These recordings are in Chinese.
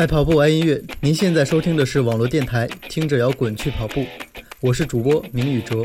爱跑步，爱音乐。您现在收听的是网络电台，听着摇滚去跑步。我是主播明宇哲。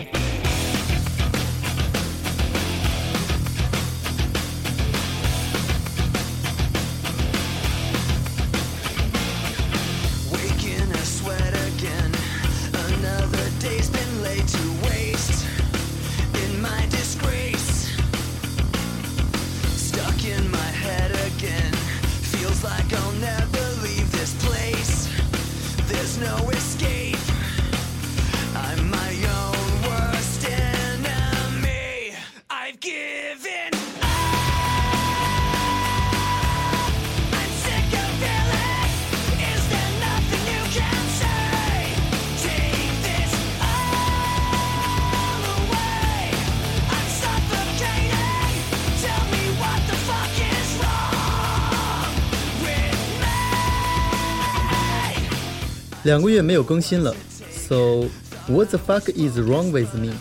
两个月没有更新了，So what the fuck is wrong with me?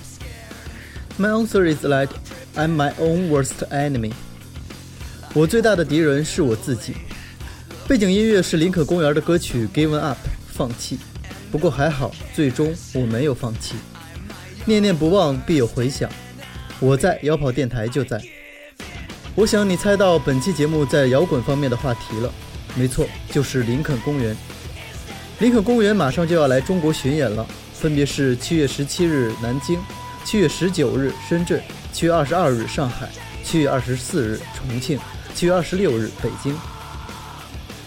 My answer is that I'm my own worst enemy. 我最大的敌人是我自己。背景音乐是林肯公园的歌曲《Given Up》，放弃。不过还好，最终我没有放弃。念念不忘必有回响。我在摇跑电台就在。我想你猜到本期节目在摇滚方面的话题了。没错，就是林肯公园。林肯公园马上就要来中国巡演了，分别是七月十七日南京，七月十九日深圳，七月二十二日上海，七月二十四日重庆，七月二十六日北京。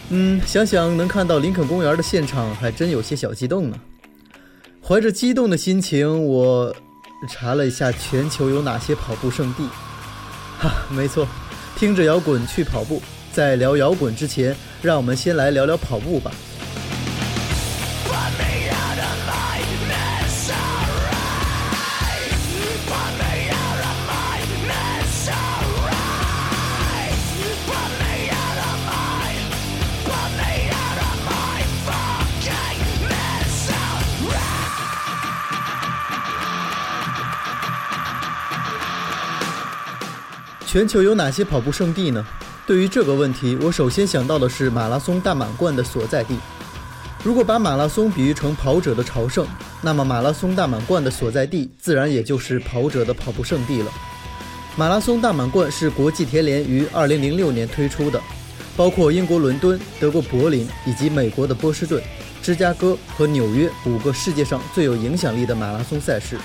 嗯，想想能看到林肯公园的现场，还真有些小激动呢。怀着激动的心情，我查了一下全球有哪些跑步圣地。哈，没错，听着摇滚去跑步。在聊摇滚之前，让我们先来聊聊跑步吧。全球有哪些跑步圣地呢？对于这个问题，我首先想到的是马拉松大满贯的所在地。如果把马拉松比喻成跑者的朝圣，那么马拉松大满贯的所在地自然也就是跑者的跑步圣地了。马拉松大满贯是国际田联于2006年推出的，包括英国伦敦、德国柏林以及美国的波士顿、芝加哥和纽约五个世界上最有影响力的马拉松赛事。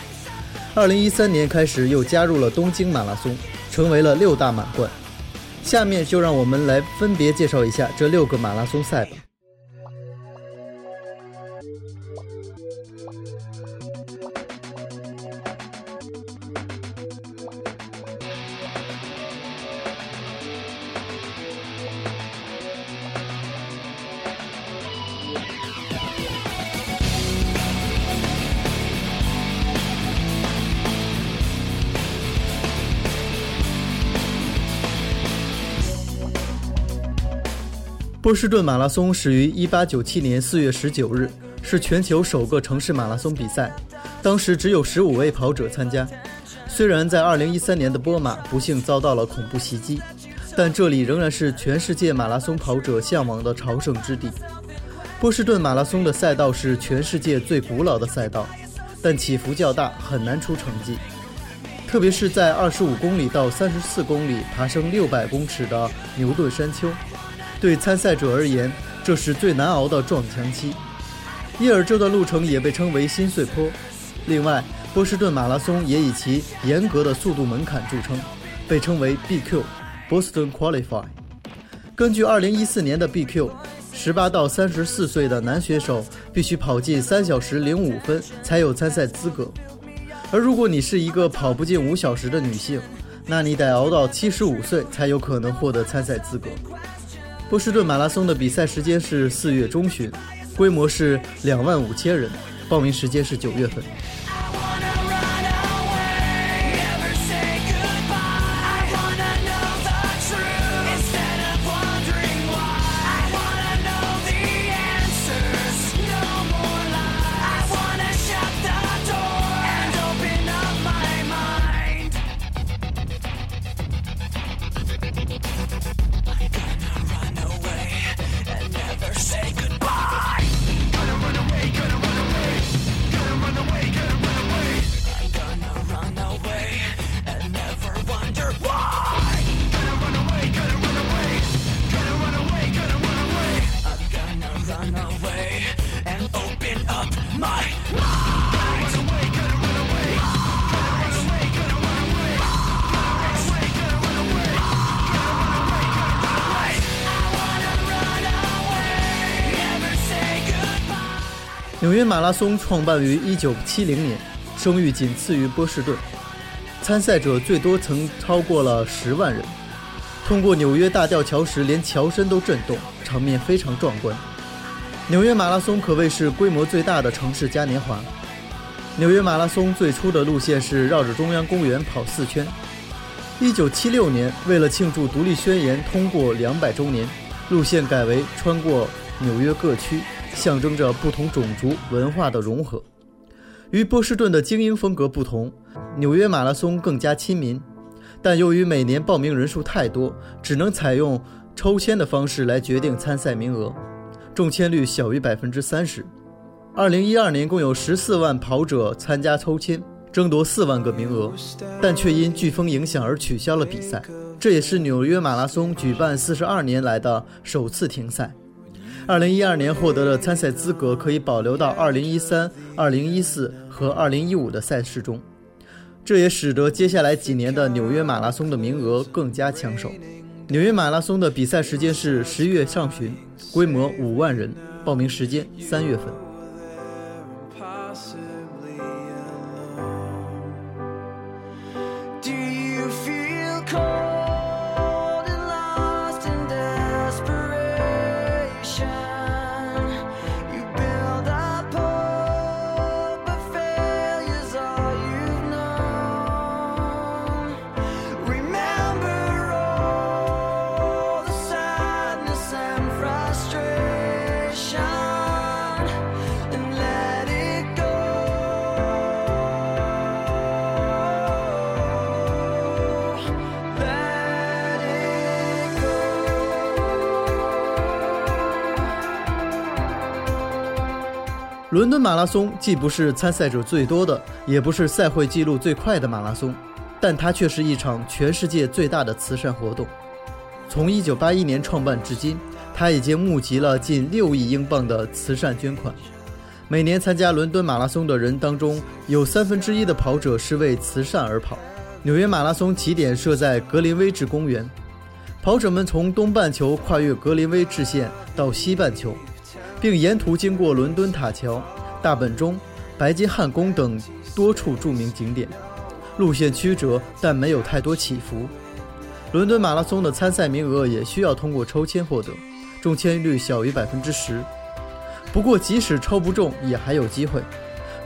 2013年开始又加入了东京马拉松。成为了六大满贯，下面就让我们来分别介绍一下这六个马拉松赛吧。波士顿马拉松始于1897年4月19日，是全球首个城市马拉松比赛。当时只有15位跑者参加。虽然在2013年的波马不幸遭到了恐怖袭击，但这里仍然是全世界马拉松跑者向往的朝圣之地。波士顿马拉松的赛道是全世界最古老的赛道，但起伏较大，很难出成绩。特别是在25公里到34公里爬升600公尺的牛顿山丘。对参赛者而言，这是最难熬的撞墙期，因而这段路程也被称为心碎坡。另外，波士顿马拉松也以其严格的速度门槛著称，被称为 BQ（Boston Qualify）。根据2014年的 BQ，18 到34岁的男选手必须跑进3小时05分才有参赛资格，而如果你是一个跑不进5小时的女性，那你得熬到75岁才有可能获得参赛资格。波士顿马拉松的比赛时间是四月中旬，规模是两万五千人，报名时间是九月份。松创办于1970年，声誉仅次于波士顿，参赛者最多曾超过了十万人。通过纽约大吊桥时，连桥身都震动，场面非常壮观。纽约马拉松可谓是规模最大的城市嘉年华。纽约马拉松最初的路线是绕着中央公园跑四圈。1976年，为了庆祝独立宣言通过两百周年，路线改为穿过纽约各区，象征着不同种族文化的融合。与波士顿的精英风格不同，纽约马拉松更加亲民。但由于每年报名人数太多，只能采用抽签的方式来决定参赛名额，中签率小于百分之三十。二零一二年共有十四万跑者参加抽签，争夺四万个名额，但却因飓风影响而取消了比赛。这也是纽约马拉松举办四十二年来的首次停赛。二零一二年获得的参赛资格可以保留到二零一三、二零一四和二零一五的赛事中。这也使得接下来几年的纽约马拉松的名额更加抢手。纽约马拉松的比赛时间是十一月上旬，规模五万人，报名时间三月份。马拉松既不是参赛者最多的，也不是赛会记录最快的马拉松，但它却是一场全世界最大的慈善活动。从1981年创办至今，它已经募集了近6亿英镑的慈善捐款。每年参加伦敦马拉松的人当中，有三分之一的跑者是为慈善而跑。纽约马拉松起点设在格林威治公园，跑者们从东半球跨越格林威治线到西半球。并沿途经过伦敦塔桥、大本钟、白金汉宫等多处著名景点，路线曲折，但没有太多起伏。伦敦马拉松的参赛名额也需要通过抽签获得，中签率小于百分之十。不过，即使抽不中，也还有机会。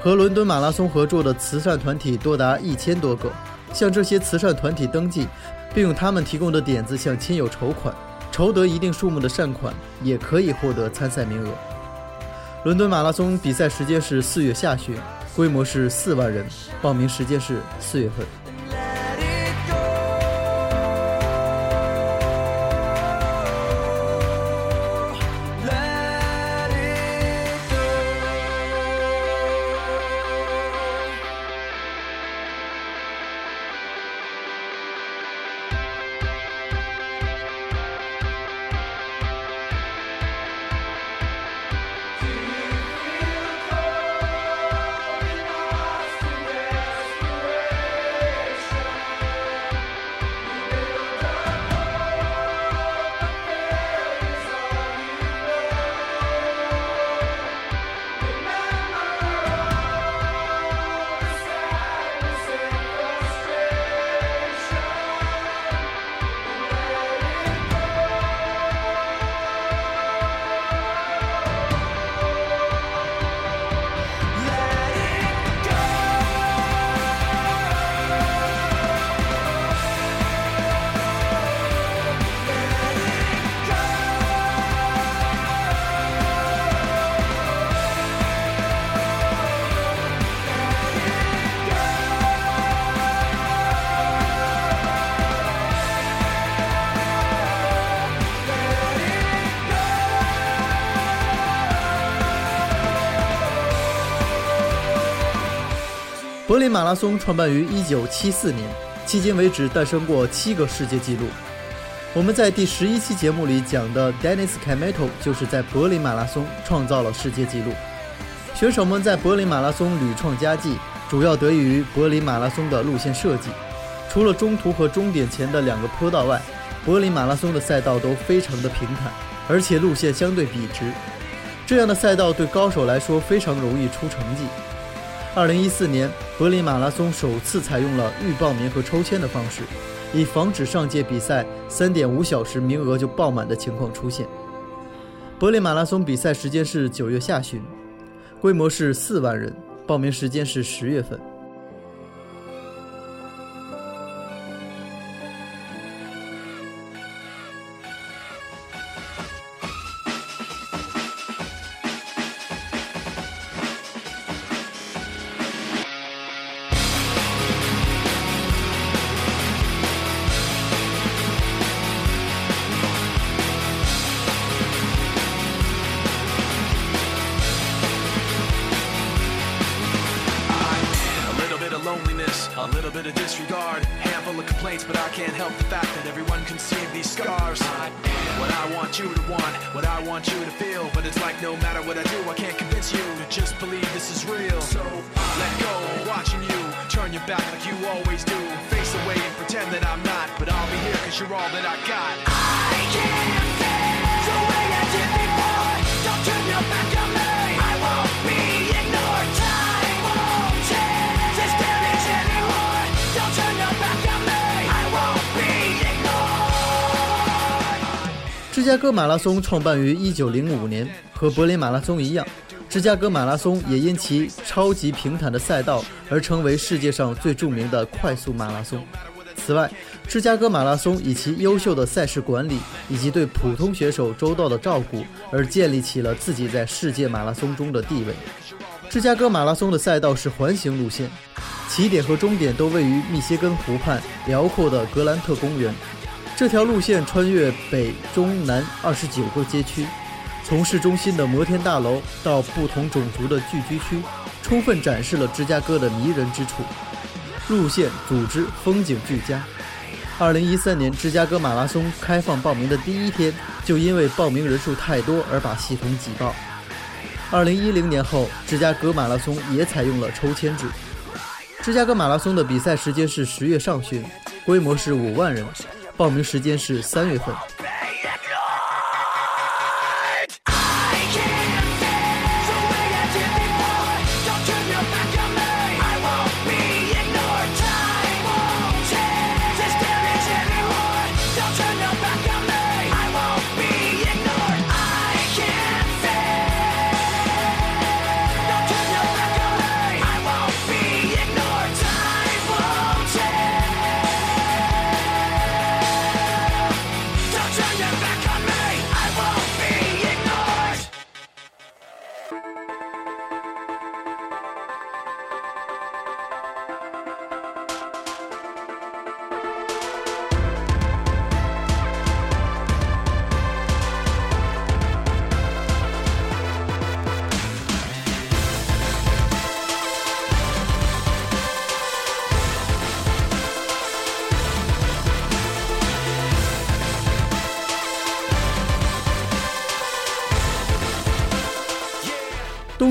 和伦敦马拉松合作的慈善团体多达一千多个，向这些慈善团体登记，并用他们提供的点子向亲友筹款。筹得一定数目的善款，也可以获得参赛名额。伦敦马拉松比赛时间是四月下旬，规模是四万人，报名时间是四月份。柏林马拉松创办于1974年，迄今为止诞生过七个世界纪录。我们在第十一期节目里讲的 Dennis kameto 就是在柏林马拉松创造了世界纪录。选手们在柏林马拉松屡创佳绩，主要得益于柏林马拉松的路线设计。除了中途和终点前的两个坡道外，柏林马拉松的赛道都非常的平坦，而且路线相对笔直。这样的赛道对高手来说非常容易出成绩。二零一四年柏林马拉松首次采用了预报名和抽签的方式，以防止上届比赛三点五小时名额就爆满的情况出现。柏林马拉松比赛时间是九月下旬，规模是四万人，报名时间是十月份。马拉松创办于1905年，和柏林马拉松一样，芝加哥马拉松也因其超级平坦的赛道而成为世界上最著名的快速马拉松。此外，芝加哥马拉松以其优秀的赛事管理以及对普通选手周到的照顾而建立起了自己在世界马拉松中的地位。芝加哥马拉松的赛道是环形路线，起点和终点都位于密歇根湖畔辽阔的格兰特公园。这条路线穿越北、中、南二十九个街区，从市中心的摩天大楼到不同种族的聚居区，充分展示了芝加哥的迷人之处。路线、组织、风景俱佳。二零一三年芝加哥马拉松开放报名的第一天，就因为报名人数太多而把系统挤爆。二零一零年后，芝加哥马拉松也采用了抽签制。芝加哥马拉松的比赛时间是十月上旬，规模是五万人。报名时间是三月份。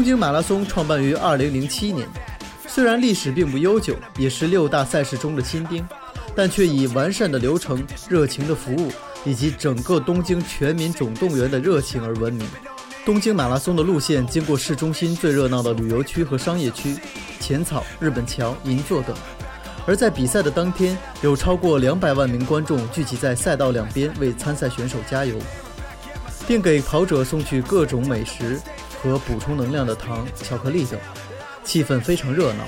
东京马拉松创办于2007年，虽然历史并不悠久，也是六大赛事中的新丁，但却以完善的流程、热情的服务以及整个东京全民总动员的热情而闻名。东京马拉松的路线经过市中心最热闹的旅游区和商业区、浅草、日本桥、银座等，而在比赛的当天，有超过两百万名观众聚集在赛道两边为参赛选手加油，并给跑者送去各种美食。和补充能量的糖、巧克力等，气氛非常热闹。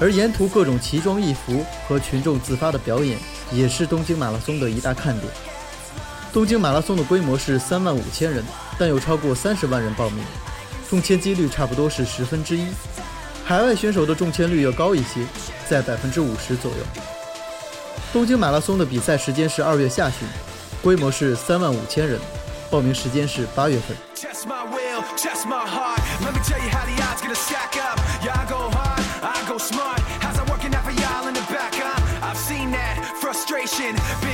而沿途各种奇装异服和群众自发的表演，也是东京马拉松的一大看点。东京马拉松的规模是三万五千人，但有超过三十万人报名，中签几率差不多是十分之一。海外选手的中签率要高一些，在百分之五十左右。东京马拉松的比赛时间是二月下旬，规模是三万五千人，报名时间是八月份。Test my heart. Let me tell you how the odds gonna stack up. I go hard, I go smart. How's I working out for y'all in the back, huh? I've seen that frustration, been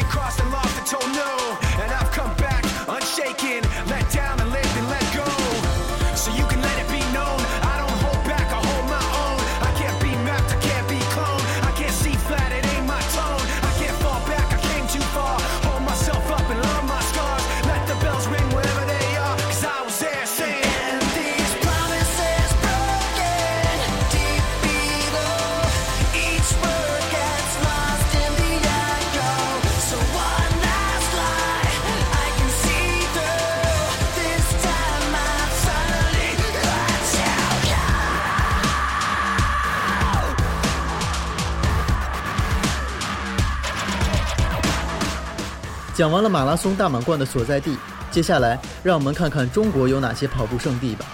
讲完了马拉松大满贯的所在地，接下来让我们看看中国有哪些跑步圣地吧。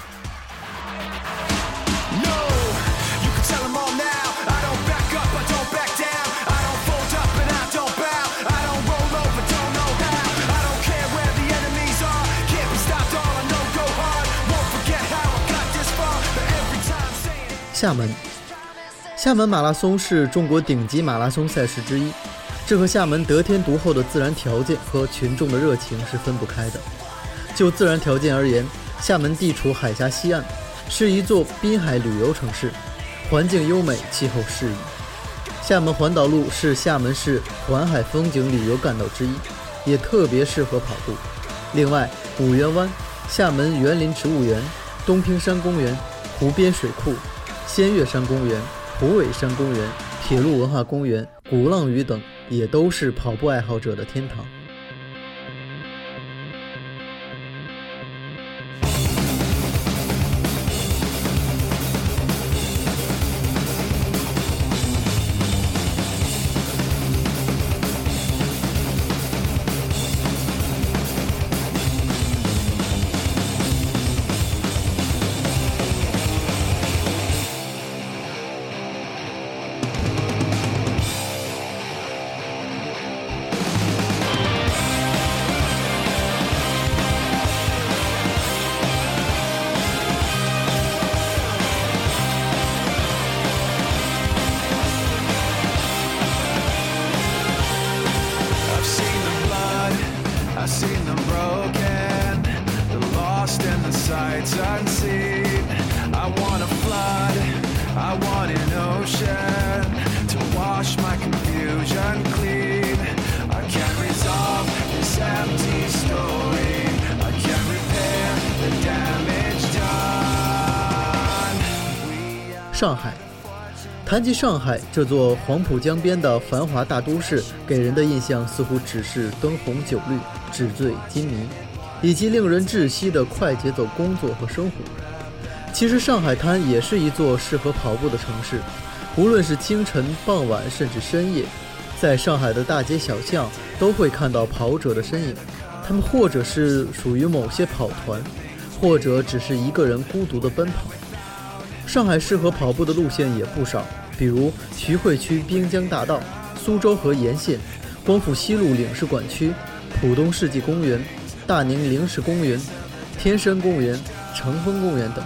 厦门，厦门马拉松是中国顶级马拉松赛事之一，这和厦门得天独厚的自然条件和群众的热情是分不开的。就自然条件而言，厦门地处海峡西岸，是一座滨海旅游城市，环境优美，气候适宜。厦门环岛路是厦门市环海风景旅游干道之一，也特别适合跑步。另外，五缘湾、厦门园林植物园、东平山公园、湖边水库。仙岳山公园、虎尾山公园、铁路文化公园、鼓浪屿等，也都是跑步爱好者的天堂。上海这座黄浦江边的繁华大都市，给人的印象似乎只是灯红酒绿、纸醉金迷，以及令人窒息的快节奏工作和生活。其实，上海滩也是一座适合跑步的城市。无论是清晨、傍晚，甚至深夜，在上海的大街小巷都会看到跑者的身影。他们或者是属于某些跑团，或者只是一个人孤独的奔跑。上海适合跑步的路线也不少，比如徐汇区滨江大道、苏州河沿线、光复西路领事馆区、浦东世纪公园、大宁灵石公园、天山公园、成峰公园等。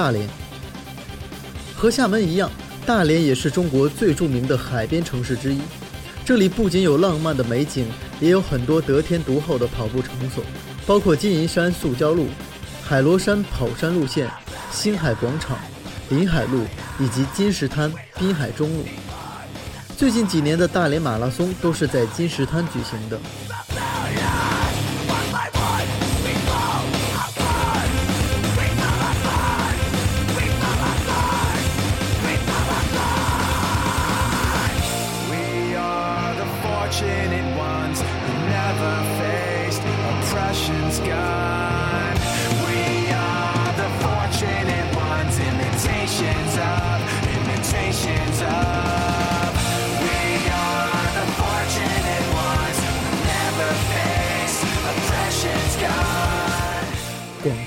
大连和厦门一样，大连也是中国最著名的海边城市之一。这里不仅有浪漫的美景，也有很多得天独厚的跑步场所，包括金银山塑胶路、海螺山跑山路线、星海广场、临海路以及金石滩滨海中路。最近几年的大连马拉松都是在金石滩举行的。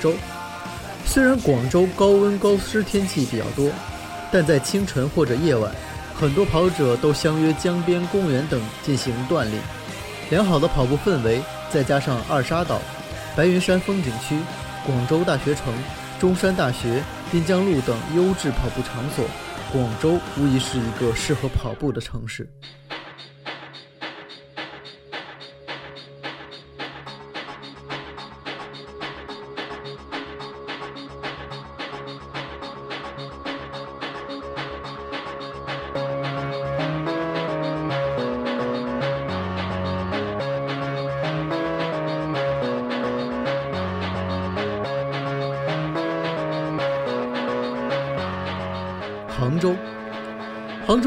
州，虽然广州高温高湿天气比较多，但在清晨或者夜晚，很多跑者都相约江边公园等进行锻炼。良好的跑步氛围，再加上二沙岛、白云山风景区、广州大学城、中山大学、滨江路等优质跑步场所，广州无疑是一个适合跑步的城市。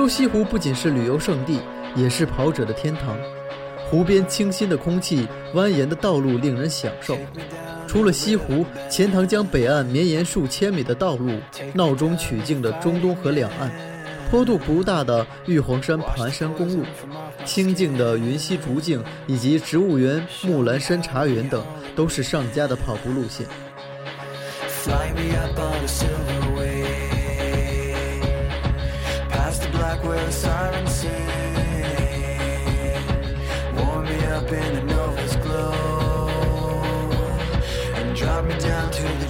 西湖不仅是旅游胜地，也是跑者的天堂。湖边清新的空气，蜿蜒的道路令人享受。除了西湖，钱塘江北岸绵延数千米的道路，闹中取静的中东河两岸，坡度不大的玉皇山盘山公路，清静的云溪竹径以及植物园木兰山茶园等，都是上佳的跑步路线。like where a siren sing. Warm me up in a Nova's glow and drop me down to the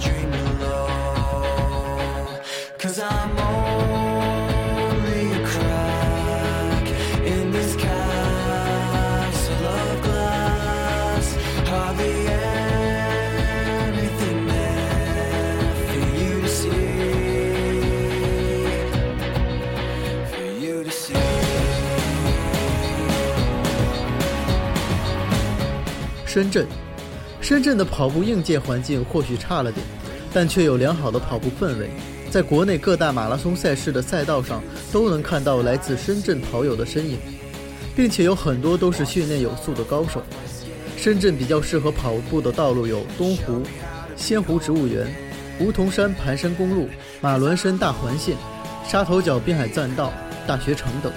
深圳，深圳的跑步硬件环境或许差了点，但却有良好的跑步氛围。在国内各大马拉松赛事的赛道上，都能看到来自深圳跑友的身影，并且有很多都是训练有素的高手。深圳比较适合跑步的道路有东湖、仙湖植物园、梧桐山盘山公路、马峦山大环线、沙头角滨海栈道、大学城等。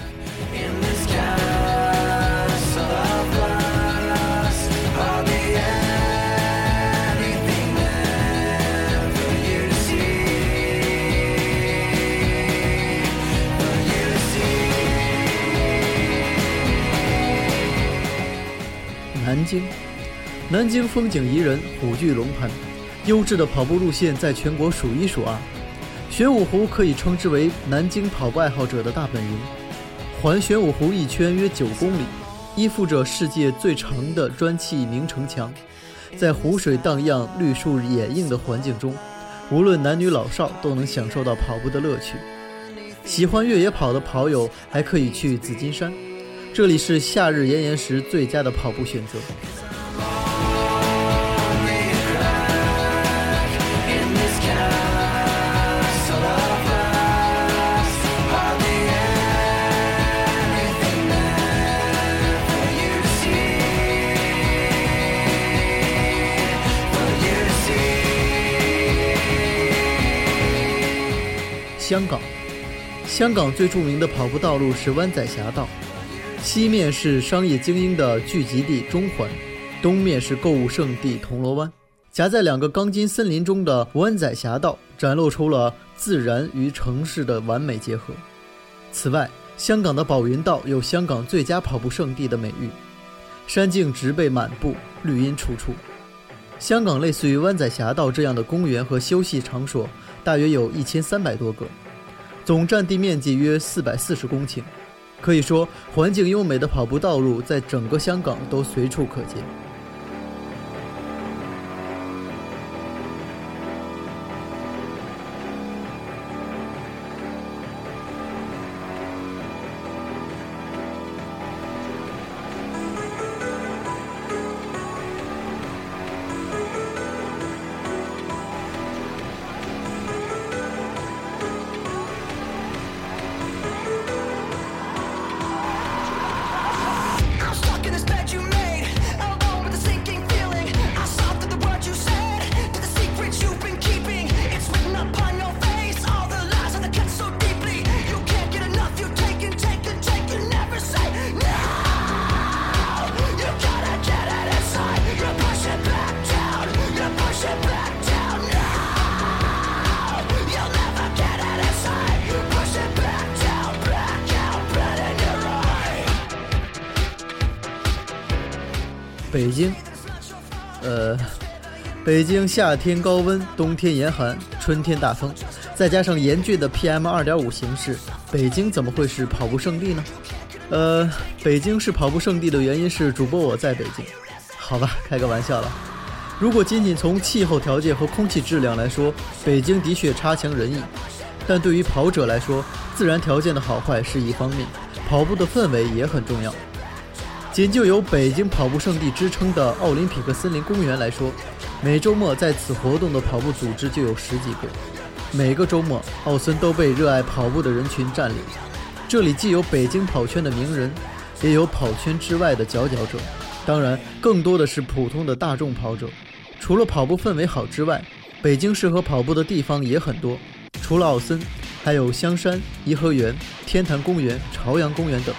京，南京风景宜人，虎踞龙盘，优质的跑步路线在全国数一数二。玄武湖可以称之为南京跑步爱好者的大本营，环玄武湖一圈约九公里，依附着世界最长的砖砌明城墙，在湖水荡漾、绿树掩映的环境中，无论男女老少都能享受到跑步的乐趣。喜欢越野跑的跑友还可以去紫金山。这里是夏日炎炎时最佳的跑步选择。香港，香港最著名的跑步道路是湾仔峡道。西面是商业精英的聚集地中环，东面是购物圣地铜锣湾。夹在两个钢筋森林中的湾仔峡道，展露出了自然与城市的完美结合。此外，香港的宝云道有“香港最佳跑步圣地”的美誉，山径植被满布，绿荫处处。香港类似于湾仔峡道这样的公园和休息场所，大约有一千三百多个，总占地面积约四百四十公顷。可以说，环境优美的跑步道路在整个香港都随处可见。京夏天高温，冬天严寒，春天大风，再加上严峻的 PM 二点五形势，北京怎么会是跑步圣地呢？呃，北京是跑步圣地的原因是主播我在北京，好吧，开个玩笑了。如果仅仅从气候条件和空气质量来说，北京的确差强人意，但对于跑者来说，自然条件的好坏是一方面，跑步的氛围也很重要。仅就有北京跑步圣地之称的奥林匹克森林公园来说，每周末在此活动的跑步组织就有十几个。每个周末，奥森都被热爱跑步的人群占领。这里既有北京跑圈的名人，也有跑圈之外的佼佼者，当然，更多的是普通的大众跑者。除了跑步氛围好之外，北京适合跑步的地方也很多。除了奥森，还有香山、颐和园、天坛公园、朝阳公园等。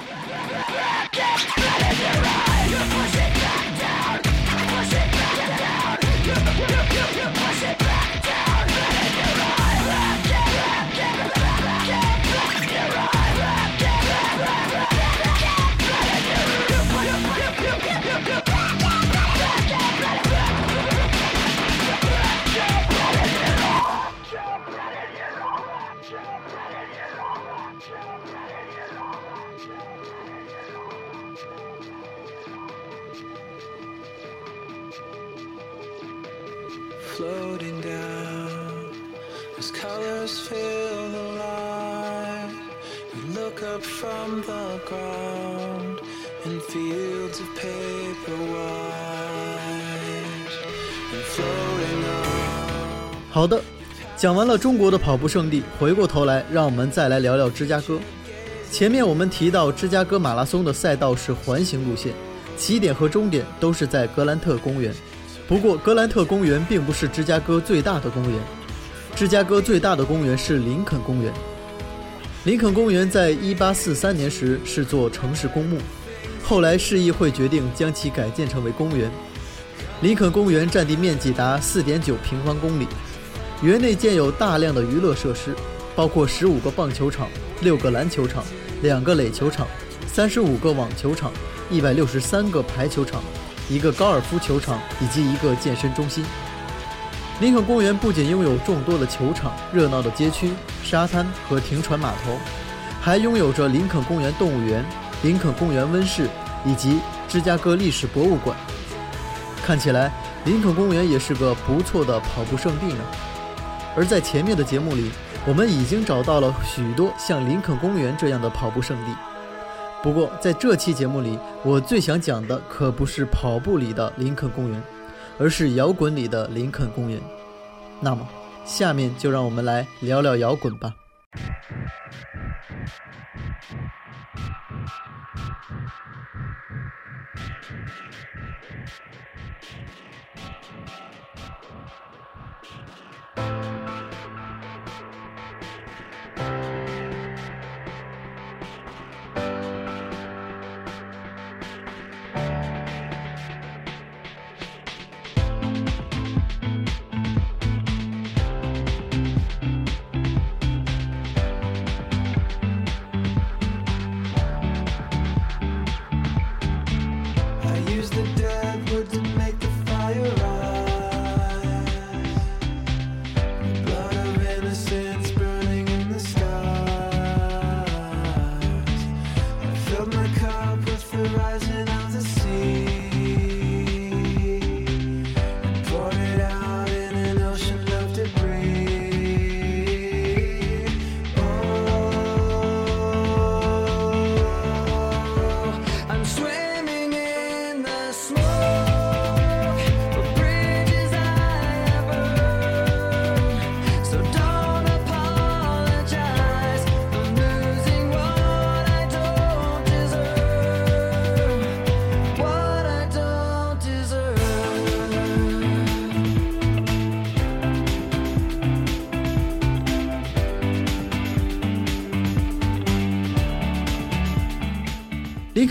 好的，讲完了中国的跑步圣地，回过头来，让我们再来聊聊芝加哥。前面我们提到，芝加哥马拉松的赛道是环形路线，起点和终点都是在格兰特公园。不过，格兰特公园并不是芝加哥最大的公园。芝加哥最大的公园是林肯公园。林肯公园在1843年时是座城市公墓，后来市议会决定将其改建成为公园。林肯公园占地面积达4.9平方公里，园内建有大量的娱乐设施，包括15个棒球场、6个篮球场、2个垒球场、35个网球场、163个排球场。一个高尔夫球场以及一个健身中心。林肯公园不仅拥有众多的球场、热闹的街区、沙滩和停船码头，还拥有着林肯公园动物园、林肯公园温室以及芝加哥历史博物馆。看起来，林肯公园也是个不错的跑步圣地呢。而在前面的节目里，我们已经找到了许多像林肯公园这样的跑步圣地。不过，在这期节目里，我最想讲的可不是跑步里的林肯公园，而是摇滚里的林肯公园。那么，下面就让我们来聊聊摇滚吧。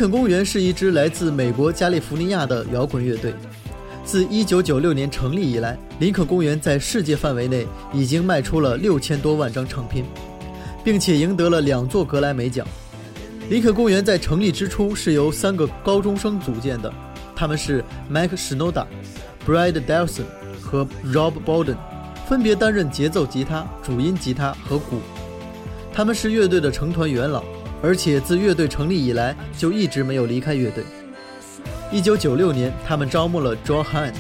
林肯公园是一支来自美国加利福尼亚的摇滚乐队。自1996年成立以来，林肯公园在世界范围内已经卖出了六千多万张唱片，并且赢得了两座格莱美奖。林肯公园在成立之初是由三个高中生组建的，他们是 Mike Shinoda、Brad Delson 和 Rob Bowden，分别担任节奏吉他、主音吉他和鼓。他们是乐队的成团元老。而且自乐队成立以来就一直没有离开乐队。一九九六年，他们招募了 Joe Hahn、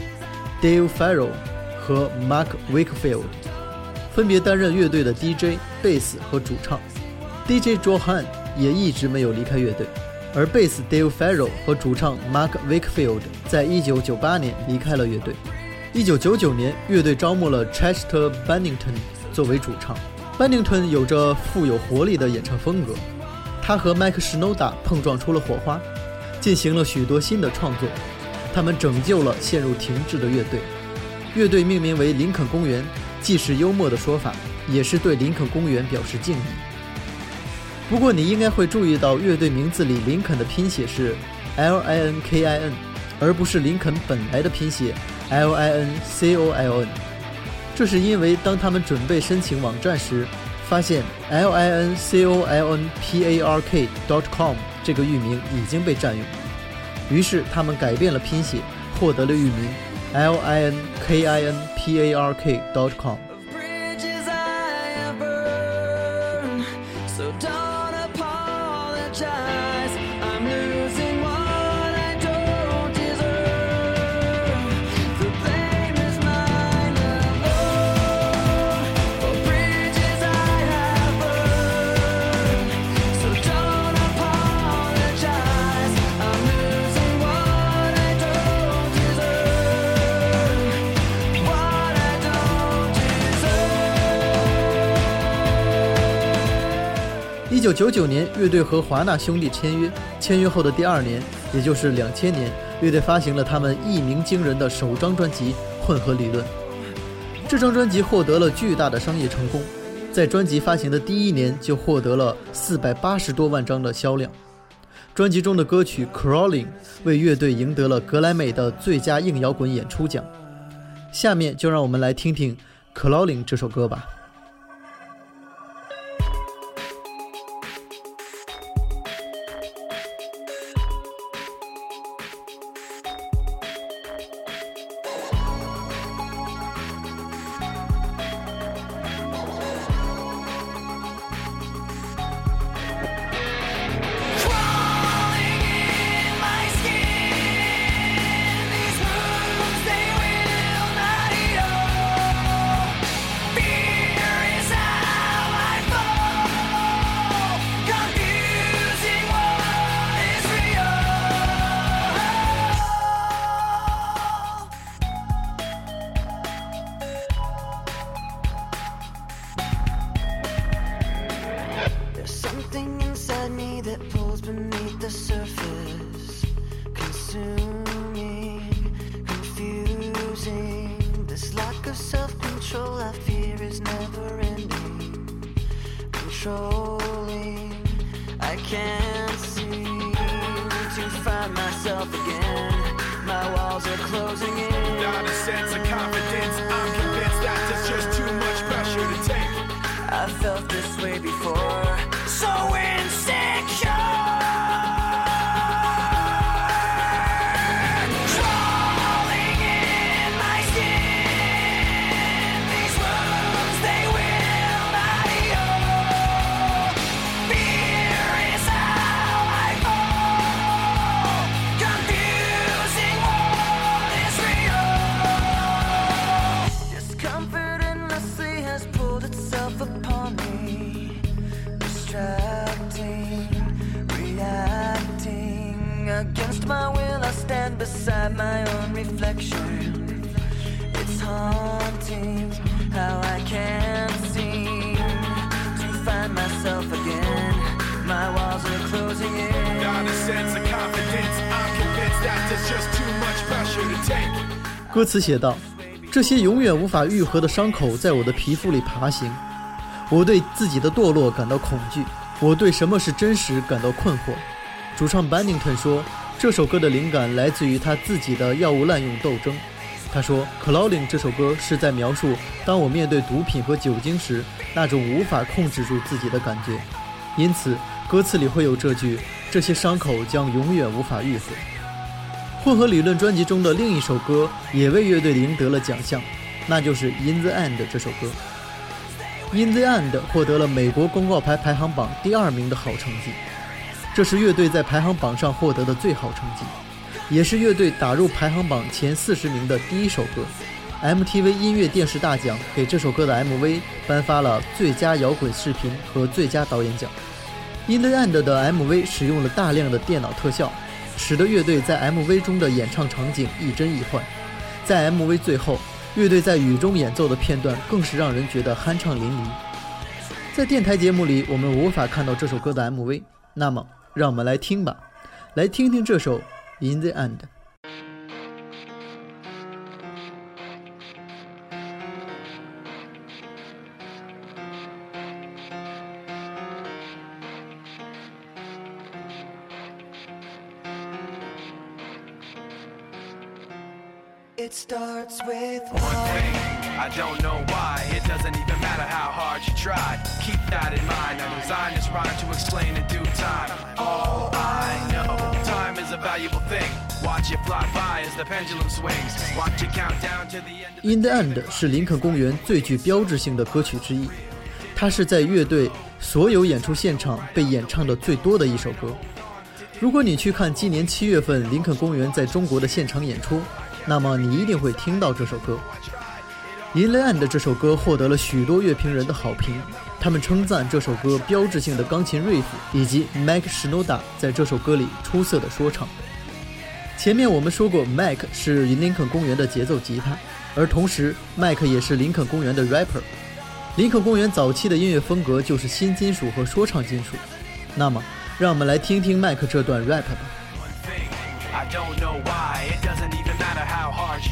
Dave Farrell 和 Mark Wakefield，分别担任乐队的 DJ、贝斯和主唱。DJ Joe Hahn 也一直没有离开乐队，而贝斯 Dave Farrell 和主唱 Mark Wakefield 在一九九八年离开了乐队。一九九九年，乐队招募了 Chester Bennington 作为主唱。Bennington 有着富有活力的演唱风格，他和麦克史诺达碰撞出了火花，进行了许多新的创作。他们拯救了陷入停滞的乐队。乐队命名为林肯公园，既是幽默的说法，也是对林肯公园表示敬意。不过，你应该会注意到，乐队名字里林肯的拼写是 L I N K I N，而不是林肯本来的拼写 L I N C O L N。这是因为当他们准备申请网站时，发现 L I N C O L N P A R K dot com 这个域名已经被占用，于是他们改变了拼写，获得了域名 L I N K I N P A R K dot com。一九九九年，乐队和华纳兄弟签约。签约后的第二年，也就是两千年，乐队发行了他们一鸣惊人的首张专辑《混合理论》。这张专辑获得了巨大的商业成功，在专辑发行的第一年就获得了四百八十多万张的销量。专辑中的歌曲《Crawling》为乐队赢得了格莱美的最佳硬摇滚演出奖。下面就让我们来听听《Crawling》这首歌吧。词写道：“这些永远无法愈合的伤口在我的皮肤里爬行，我对自己的堕落感到恐惧，我对什么是真实感到困惑。”主唱 Bennington 说：“这首歌的灵感来自于他自己的药物滥用斗争。”他说 c l o u d i n g 这首歌是在描述当我面对毒品和酒精时那种无法控制住自己的感觉，因此歌词里会有这句：“这些伤口将永远无法愈合。”混合理论专辑中的另一首歌也为乐队赢得了奖项，那就是《In the End》这首歌。《In the End》获得了美国公告牌排行榜第二名的好成绩，这是乐队在排行榜上获得的最好成绩，也是乐队打入排行榜前四十名的第一首歌。MTV 音乐电视大奖给这首歌的 MV 颁发了最佳摇滚视频和最佳导演奖。《In the End》的 MV 使用了大量的电脑特效。使得乐队在 MV 中的演唱场景亦真亦幻。在 MV 最后，乐队在雨中演奏的片段更是让人觉得酣畅淋漓。在电台节目里，我们无法看到这首歌的 MV，那么让我们来听吧，来听听这首《In the End》。With one thing. I don't know why. It doesn't even matter how hard you try. Keep that in mind. I designed this rhyme to explain in due time. All I know, time is a valuable thing. Watch it fly by as the pendulum swings. Watch it count down to the end. In the End 是林肯公园最具标志性的歌曲之一，它是在乐队所有演出现场被演唱的最多的一首歌。如果你去看今年七月份林肯公园在中国的现场演出，那么你一定会听到这首歌。《In the End》这首歌获得了许多乐评人的好评，他们称赞这首歌标志性的钢琴 riff 以及 Mike Shinoda 在这首歌里出色的说唱。前面我们说过，Mike 是林肯公园的节奏吉他，而同时 Mike 也是林肯公园的 rapper。林肯公园早期的音乐风格就是新金属和说唱金属。那么，让我们来听听 Mike 这段 rap 吧。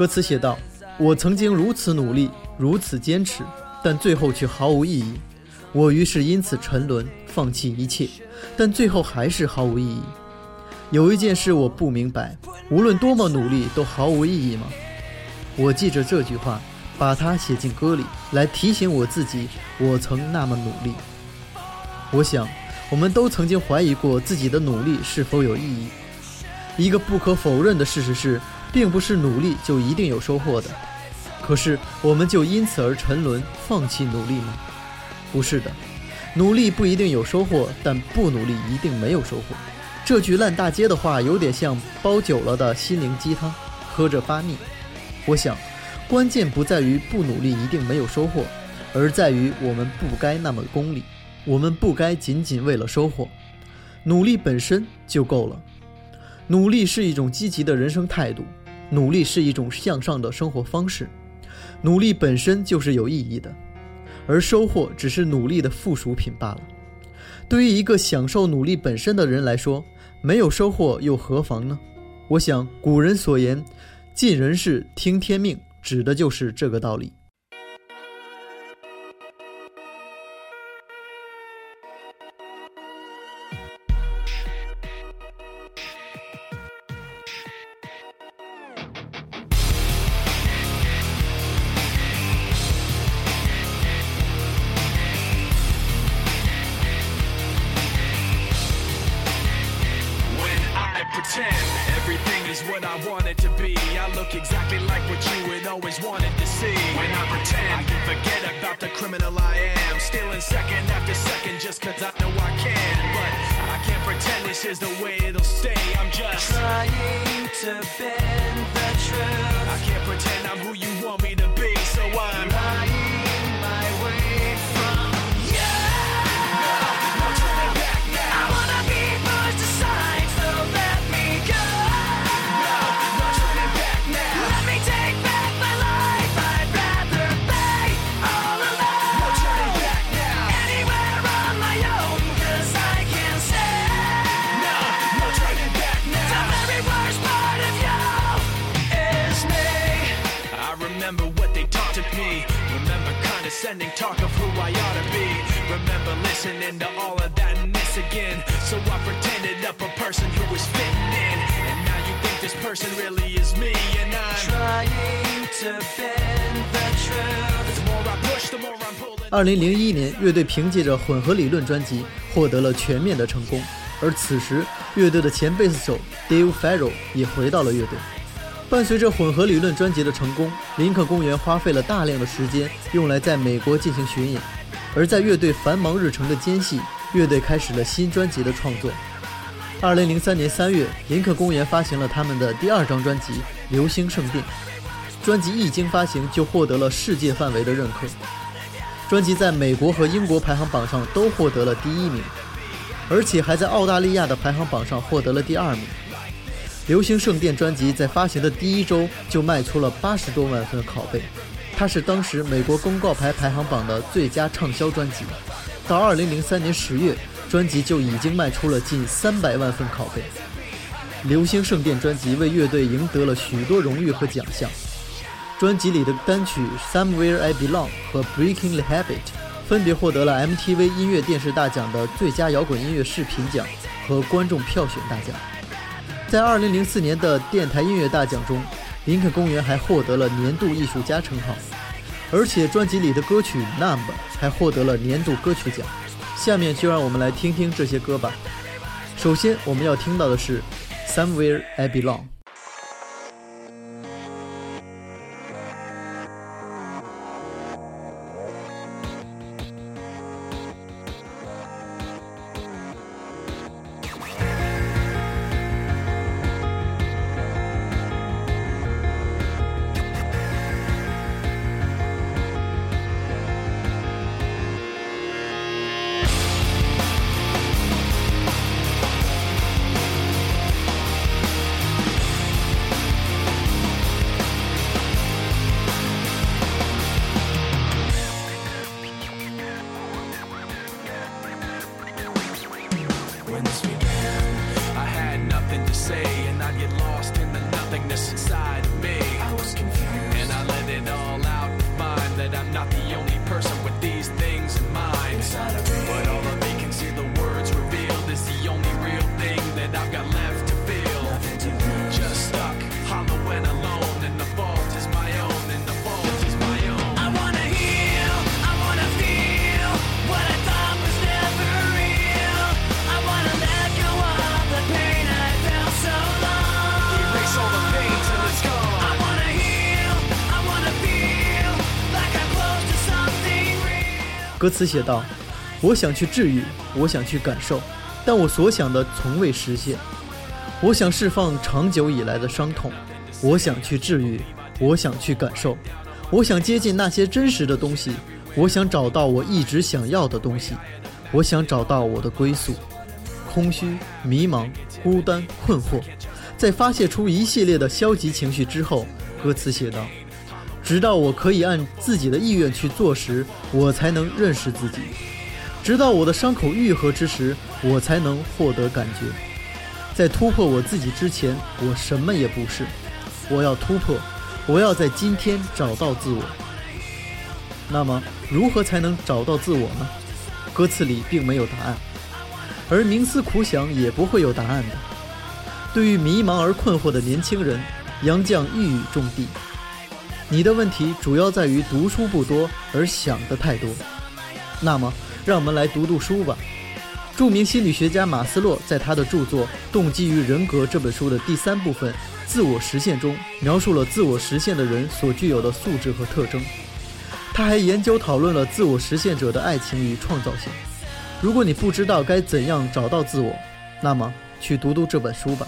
歌词写道：“我曾经如此努力，如此坚持，但最后却毫无意义。我于是因此沉沦，放弃一切，但最后还是毫无意义。有一件事我不明白：无论多么努力，都毫无意义吗？我记着这句话，把它写进歌里，来提醒我自己，我曾那么努力。我想，我们都曾经怀疑过自己的努力是否有意义。一个不可否认的事实是。”并不是努力就一定有收获的，可是我们就因此而沉沦，放弃努力吗？不是的，努力不一定有收获，但不努力一定没有收获。这句烂大街的话有点像煲久了的心灵鸡汤，喝着发腻。我想，关键不在于不努力一定没有收获，而在于我们不该那么功利，我们不该仅仅为了收获，努力本身就够了。努力是一种积极的人生态度。努力是一种向上的生活方式，努力本身就是有意义的，而收获只是努力的附属品罢了。对于一个享受努力本身的人来说，没有收获又何妨呢？我想古人所言“尽人事，听天命”，指的就是这个道理。二零零一年，乐队凭借着《混合理论》专辑获得了全面的成功，而此时乐队的前贝斯手 Dave Farrell 也回到了乐队。伴随着《混合理论》专辑的成功，林肯公园花费了大量的时间用来在美国进行巡演，而在乐队繁忙日程的间隙，乐队开始了新专辑的创作。二零零三年三月，林肯公园发行了他们的第二张专辑《流星圣殿》。专辑一经发行就获得了世界范围的认可，专辑在美国和英国排行榜上都获得了第一名，而且还在澳大利亚的排行榜上获得了第二名。流星圣殿专辑在发行的第一周就卖出了八十多万份拷贝，它是当时美国公告牌排行榜的最佳畅销专辑。到二零零三年十月，专辑就已经卖出了近三百万份拷贝。流星圣殿专辑为乐队赢得了许多荣誉和奖项。专辑里的单曲《Somewhere I Belong》和《Breaking the Habit》分别获得了 MTV 音乐电视大奖的最佳摇滚音乐视频奖和观众票选大奖。在2004年的电台音乐大奖中，林肯公园还获得了年度艺术家称号，而且专辑里的歌曲《Numb》还获得了年度歌曲奖。下面就让我们来听听这些歌吧。首先，我们要听到的是《Somewhere I Belong》。词写道：“我想去治愈，我想去感受，但我所想的从未实现。我想释放长久以来的伤痛，我想去治愈，我想去感受，我想接近那些真实的东西，我想找到我一直想要的东西，我想找到我的归宿。空虚、迷茫、孤单、困惑，在发泄出一系列的消极情绪之后，歌词写道。”直到我可以按自己的意愿去做时，我才能认识自己；直到我的伤口愈合之时，我才能获得感觉。在突破我自己之前，我什么也不是。我要突破，我要在今天找到自我。那么，如何才能找到自我呢？歌词里并没有答案，而冥思苦想也不会有答案的。对于迷茫而困惑的年轻人，杨绛一语中的。你的问题主要在于读书不多，而想的太多。那么，让我们来读读书吧。著名心理学家马斯洛在他的著作《动机与人格》这本书的第三部分“自我实现”中，描述了自我实现的人所具有的素质和特征。他还研究讨论了自我实现者的爱情与创造性。如果你不知道该怎样找到自我，那么去读读这本书吧。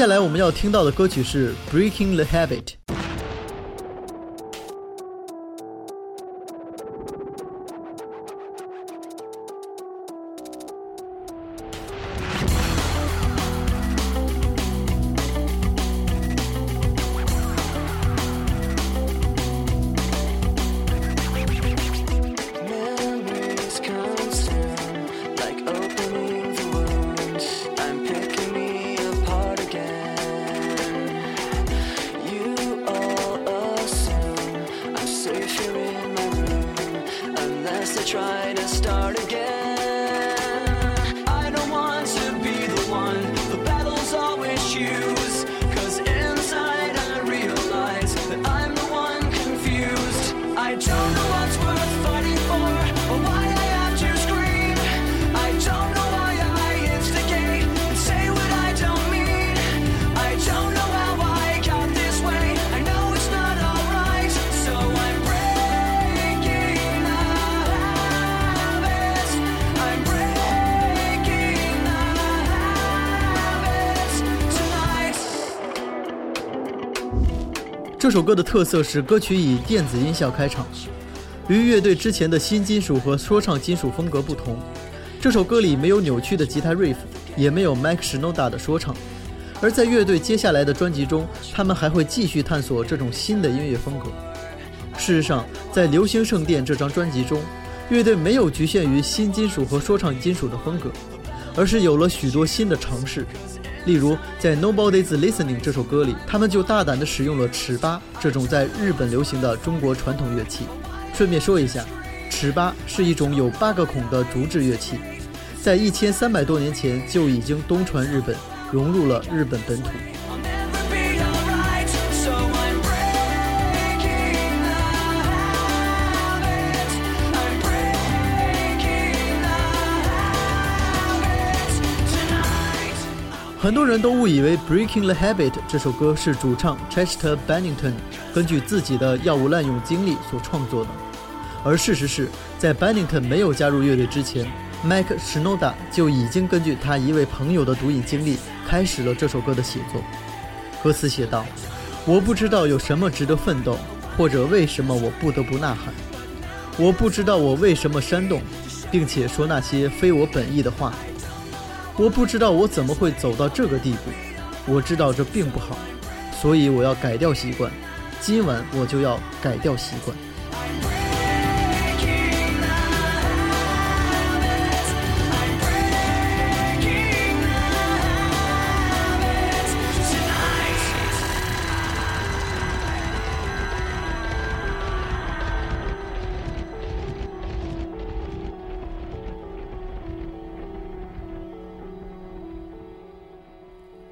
接下来我们要听到的歌曲是《Breaking the Habit》。这首歌的特色是歌曲以电子音效开场，与乐队之前的新金属和说唱金属风格不同。这首歌里没有扭曲的吉他 riff，也没有 Mike Shinoda 的说唱。而在乐队接下来的专辑中，他们还会继续探索这种新的音乐风格。事实上，在《流星圣殿》这张专辑中，乐队没有局限于新金属和说唱金属的风格，而是有了许多新的尝试。例如，在《Nobody's Listening》这首歌里，他们就大胆地使用了尺八这种在日本流行的中国传统乐器。顺便说一下，尺八是一种有八个孔的竹制乐器，在一千三百多年前就已经东传日本，融入了日本本土。很多人都误以为《Breaking the Habit》这首歌是主唱 Chester Bennington 根据自己的药物滥用经历所创作的，而事实是在 Bennington 没有加入乐队之前，Mike Shinoda 就已经根据他一位朋友的毒瘾经历开始了这首歌的写作。歌词写道：“我不知道有什么值得奋斗，或者为什么我不得不呐喊。我不知道我为什么煽动，并且说那些非我本意的话。我不知道我怎么会走到这个地步，我知道这并不好，所以我要改掉习惯。今晚我就要改掉习惯。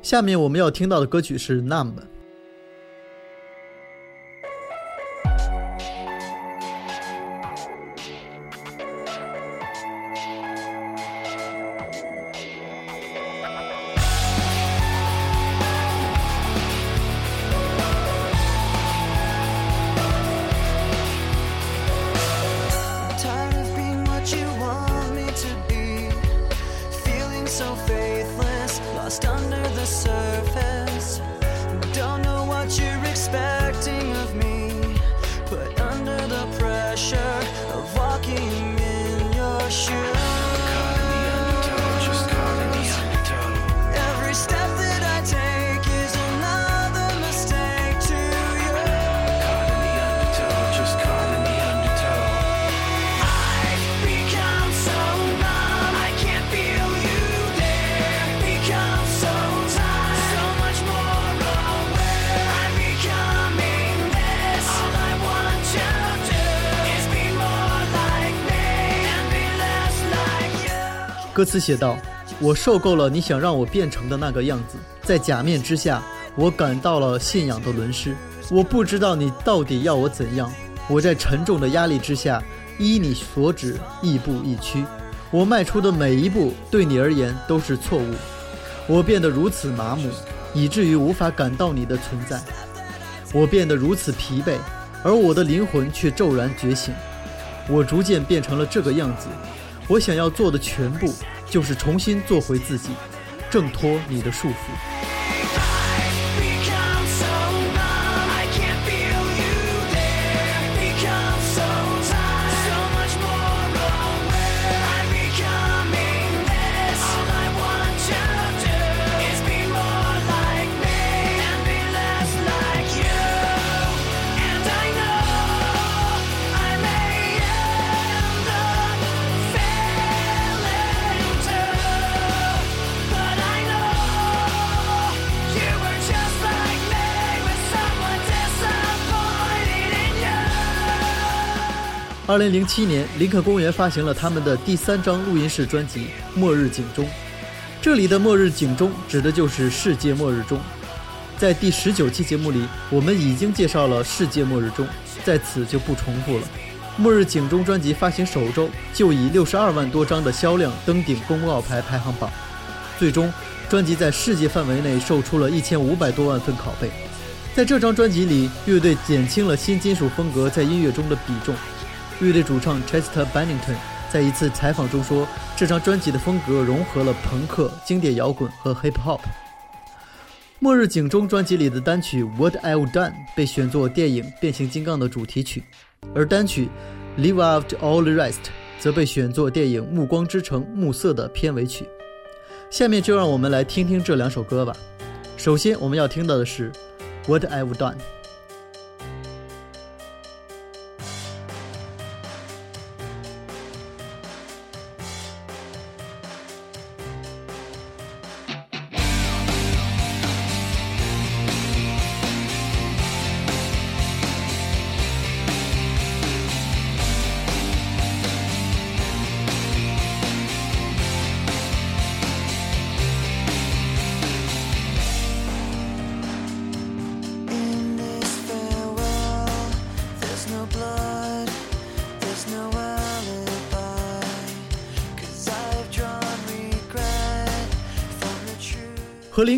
下面我们要听到的歌曲是《那么》。歌词写道：“我受够了你想让我变成的那个样子，在假面之下，我感到了信仰的沦失。我不知道你到底要我怎样。我在沉重的压力之下，依你所指，亦步亦趋。我迈出的每一步，对你而言都是错误。我变得如此麻木，以至于无法感到你的存在。我变得如此疲惫，而我的灵魂却骤然觉醒。我逐渐变成了这个样子。我想要做的全部，就是重新做回自己，挣脱你的束缚。二零零七年，林肯公园发行了他们的第三张录音室专辑《末日警钟》。这里的“末日警钟”指的就是世界末日钟。在第十九期节目里，我们已经介绍了世界末日钟，在此就不重复了。《末日警钟》专辑发行首周就以六十二万多张的销量登顶公告牌排行榜，最终专辑在世界范围内售出了一千五百多万份拷贝。在这张专辑里，乐队减轻了新金属风格在音乐中的比重。乐队主唱 Chester Bennington 在一次采访中说，这张专辑的风格融合了朋克、经典摇滚和 hip hop。《末日警钟》专辑里的单曲《What I've Done》被选作电影《变形金刚》的主题曲，而单曲《Leave Out All the Rest》则被选作电影《暮光之城：暮色》的片尾曲。下面就让我们来听听这两首歌吧。首先，我们要听到的是《What I've Done》。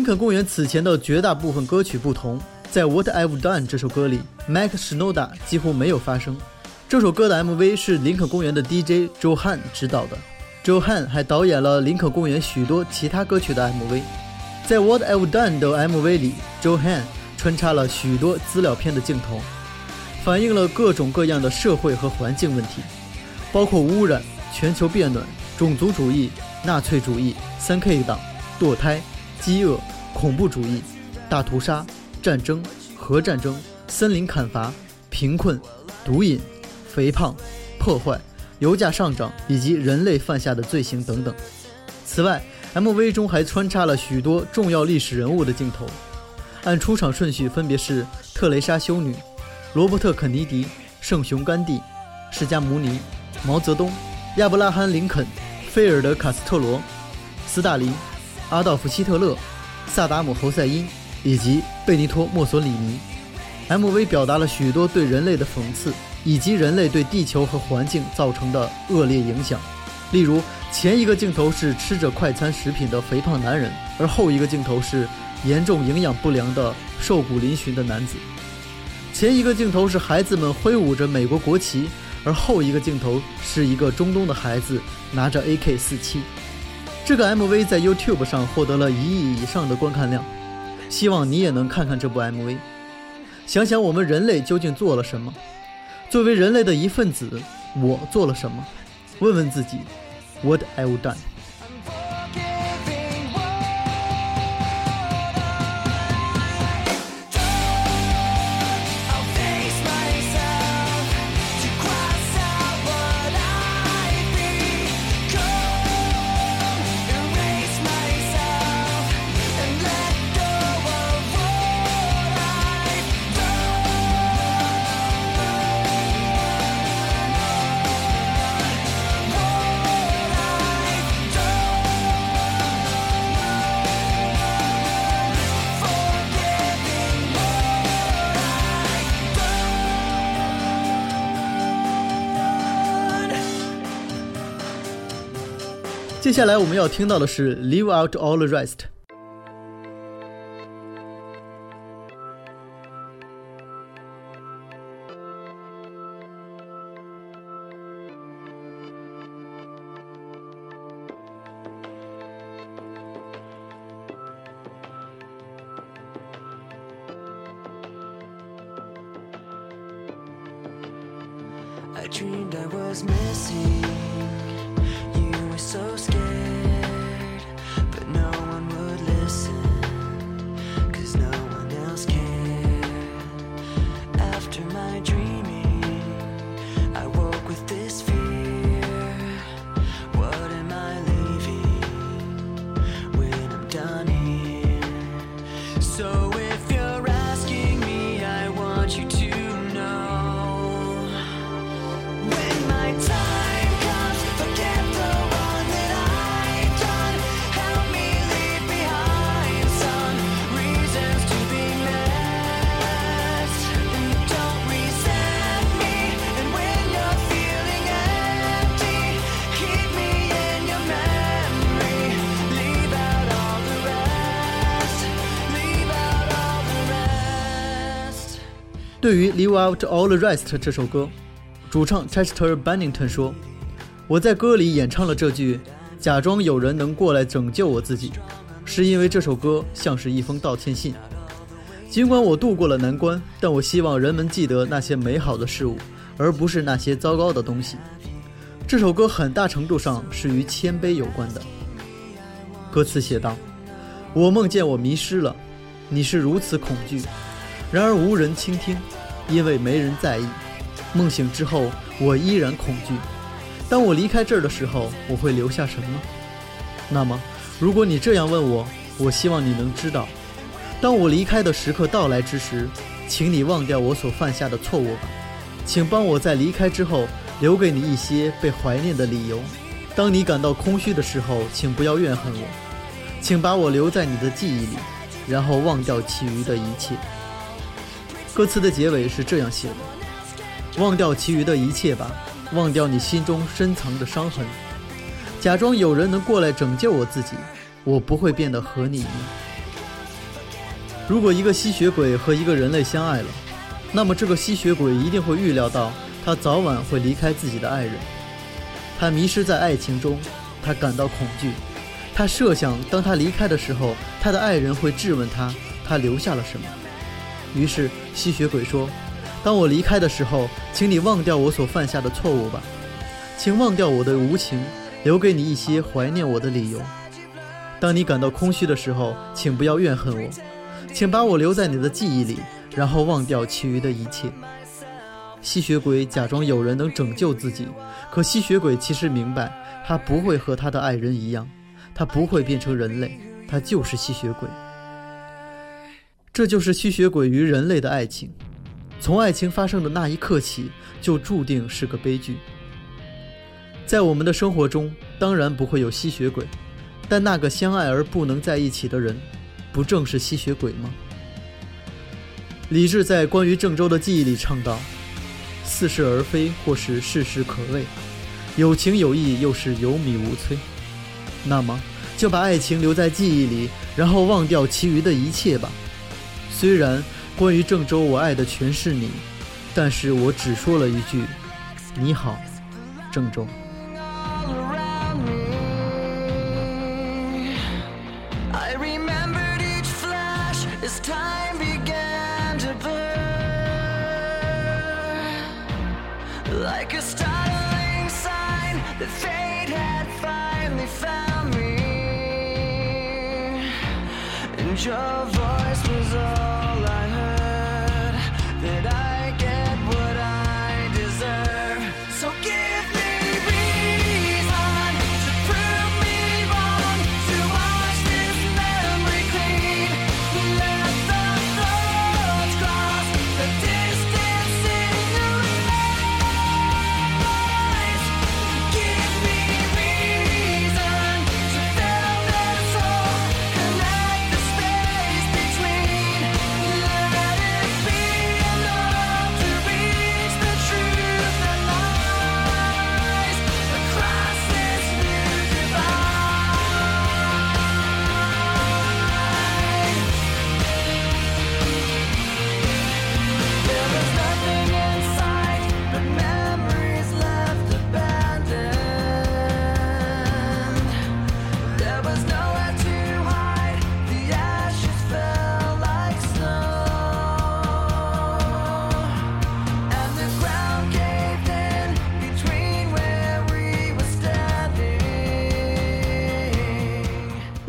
林肯公园此前的绝大部分歌曲不同，在《What I've Done》这首歌里，Mike Snowda 几乎没有发声。这首歌的 MV 是林肯公园的 DJ Johan 执导的，Johan 还导演了林肯公园许多其他歌曲的 MV。在《What I've Done》的 MV 里，Johan 穿插了许多资料片的镜头，反映了各种各样的社会和环境问题，包括污染、全球变暖、种族主义、纳粹主义、三 K 党、堕胎、饥饿、恐怖主义、大屠杀、战争、核战争、森林砍伐、贫困、毒瘾、肥胖、破坏、油价上涨以及人类犯下的罪行等等。此外，MV 中还穿插了许多重要历史人物的镜头，按出场顺序分别是特蕾莎修女、罗伯特肯尼迪、圣雄甘地、释迦牟尼、毛泽东、亚伯拉罕林肯、菲尔德卡斯特罗、斯大林、阿道夫希特勒、萨达姆侯赛因以及贝尼托墨索里尼。MV 表达了许多对人类的讽刺，以及人类对地球和环境造成的恶劣影响。例如，前一个镜头是吃着快餐食品的肥胖男人，而后一个镜头是严重营养不良的瘦骨嶙峋的男子。前一个镜头是孩子们挥舞着美国国旗，而后一个镜头是一个中东的孩子拿着 AK-47。这个 MV 在 YouTube 上获得了一亿以上的观看量，希望你也能看看这部 MV。想想我们人类究竟做了什么？作为人类的一份子，我做了什么？问问自己，What I've done。接下来我们要听到的是 Leave Out All the Rest。对于《Leave Out All the Rest》这首歌，主唱 Chester Bennington 说：“我在歌里演唱了这句，假装有人能过来拯救我自己，是因为这首歌像是一封道歉信。尽管我度过了难关，但我希望人们记得那些美好的事物，而不是那些糟糕的东西。这首歌很大程度上是与谦卑有关的。歌词写道：“我梦见我迷失了，你是如此恐惧。”然而无人倾听，因为没人在意。梦醒之后，我依然恐惧。当我离开这儿的时候，我会留下什么？那么，如果你这样问我，我希望你能知道，当我离开的时刻到来之时，请你忘掉我所犯下的错误吧。请帮我在离开之后留给你一些被怀念的理由。当你感到空虚的时候，请不要怨恨我，请把我留在你的记忆里，然后忘掉其余的一切。歌词的结尾是这样写的：“忘掉其余的一切吧，忘掉你心中深藏的伤痕，假装有人能过来拯救我自己，我不会变得和你一样。”如果一个吸血鬼和一个人类相爱了，那么这个吸血鬼一定会预料到他早晚会离开自己的爱人。他迷失在爱情中，他感到恐惧，他设想当他离开的时候，他的爱人会质问他，他留下了什么。于是吸血鬼说：“当我离开的时候，请你忘掉我所犯下的错误吧，请忘掉我的无情，留给你一些怀念我的理由。当你感到空虚的时候，请不要怨恨我，请把我留在你的记忆里，然后忘掉其余的一切。”吸血鬼假装有人能拯救自己，可吸血鬼其实明白，他不会和他的爱人一样，他不会变成人类，他就是吸血鬼。这就是吸血鬼与人类的爱情，从爱情发生的那一刻起，就注定是个悲剧。在我们的生活中，当然不会有吸血鬼，但那个相爱而不能在一起的人，不正是吸血鬼吗？李志在关于郑州的记忆里唱道：“似是而非，或是事事可畏，有情有义，又是有米无炊。”那么，就把爱情留在记忆里，然后忘掉其余的一切吧。虽然关于郑州，我爱的全是你，但是我只说了一句：“你好，郑州。” I remembered each flash as time began to blur. Like a startling sign that fate had finally found And your voice was all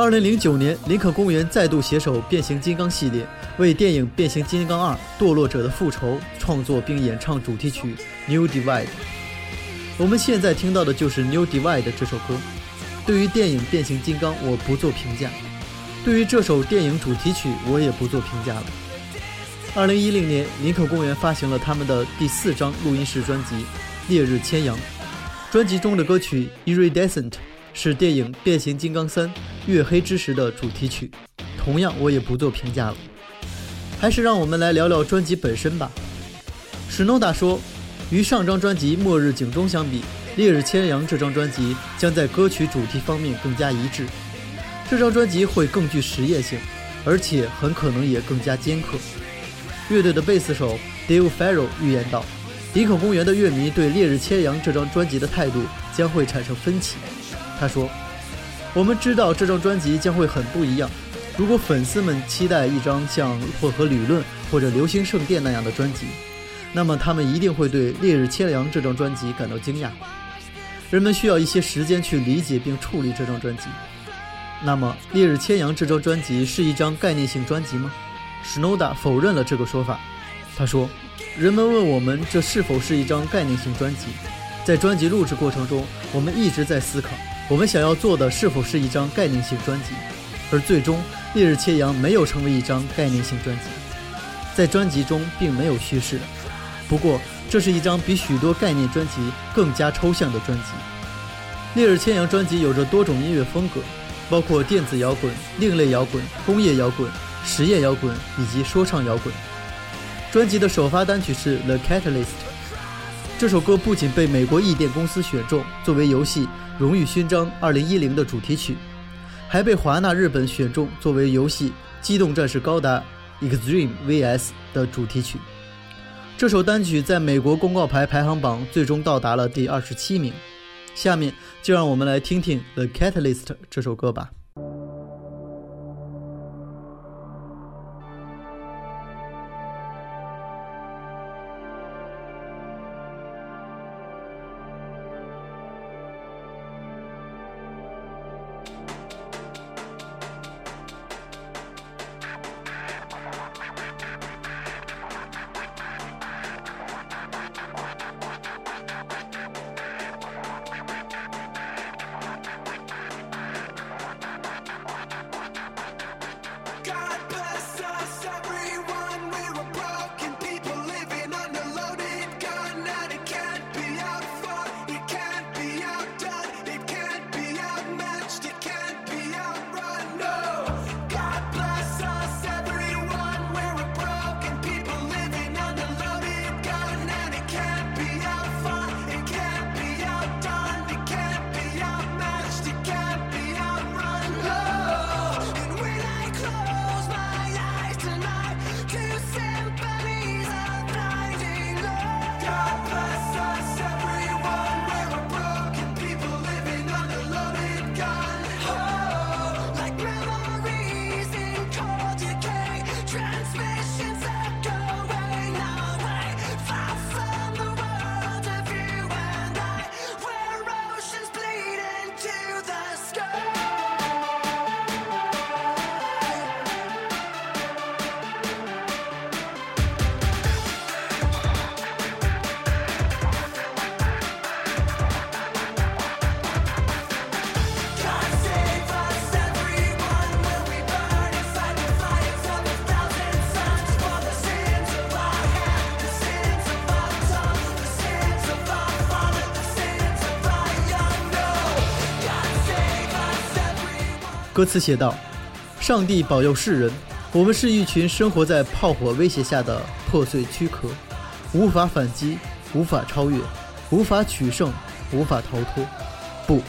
二零零九年，林肯公园再度携手变形金刚系列，为电影《变形金刚二：堕落者的复仇》创作并演唱主题曲《New Divide》。我们现在听到的就是《New Divide》这首歌。对于电影《变形金刚》，我不做评价；对于这首电影主题曲，我也不做评价了。二零一零年，林肯公园发行了他们的第四张录音室专辑《烈日千阳》，专辑中的歌曲《Iridescent》是电影《变形金刚三：月黑之时》的主题曲，同样我也不做评价了。还是让我们来聊聊专辑本身吧。史诺达说，与上张专辑《末日警钟》相比，《烈日千阳》这张专辑将在歌曲主题方面更加一致。这张专辑会更具实验性，而且很可能也更加尖刻。乐队的贝斯手 Dave Farrell 预言道：“林肯公园的乐迷对《烈日千阳》这张专辑的态度将会产生分歧。”他说：“我们知道这张专辑将会很不一样。如果粉丝们期待一张像《混合理论》或者《流星圣殿》那样的专辑，那么他们一定会对《烈日千阳》这张专辑感到惊讶。人们需要一些时间去理解并处理这张专辑。那么，《烈日千阳》这张专辑是一张概念性专辑吗？史诺达否认了这个说法。他说：“人们问我们这是否是一张概念性专辑。在专辑录制过程中，我们一直在思考，我们想要做的是否是一张概念性专辑。而最终，《烈日切阳》没有成为一张概念性专辑。在专辑中并没有叙事。不过，这是一张比许多概念专辑更加抽象的专辑。《烈日千阳》专辑有着多种音乐风格，包括电子摇滚、另类摇滚、工业摇滚。”实验摇滚以及说唱摇滚。专辑的首发单曲是《The Catalyst》。这首歌不仅被美国译电公司选中作为游戏《荣誉勋章二零一零》的主题曲，还被华纳日本选中作为游戏《机动战士高达 Extreme VS》的主题曲。这首单曲在美国公告牌排行榜最终到达了第二十七名。下面就让我们来听听《The Catalyst》这首歌吧。歌词写道：“上帝保佑世人，我们是一群生活在炮火威胁下的破碎躯壳，无法反击，无法超越，无法取胜，无法逃脱。不，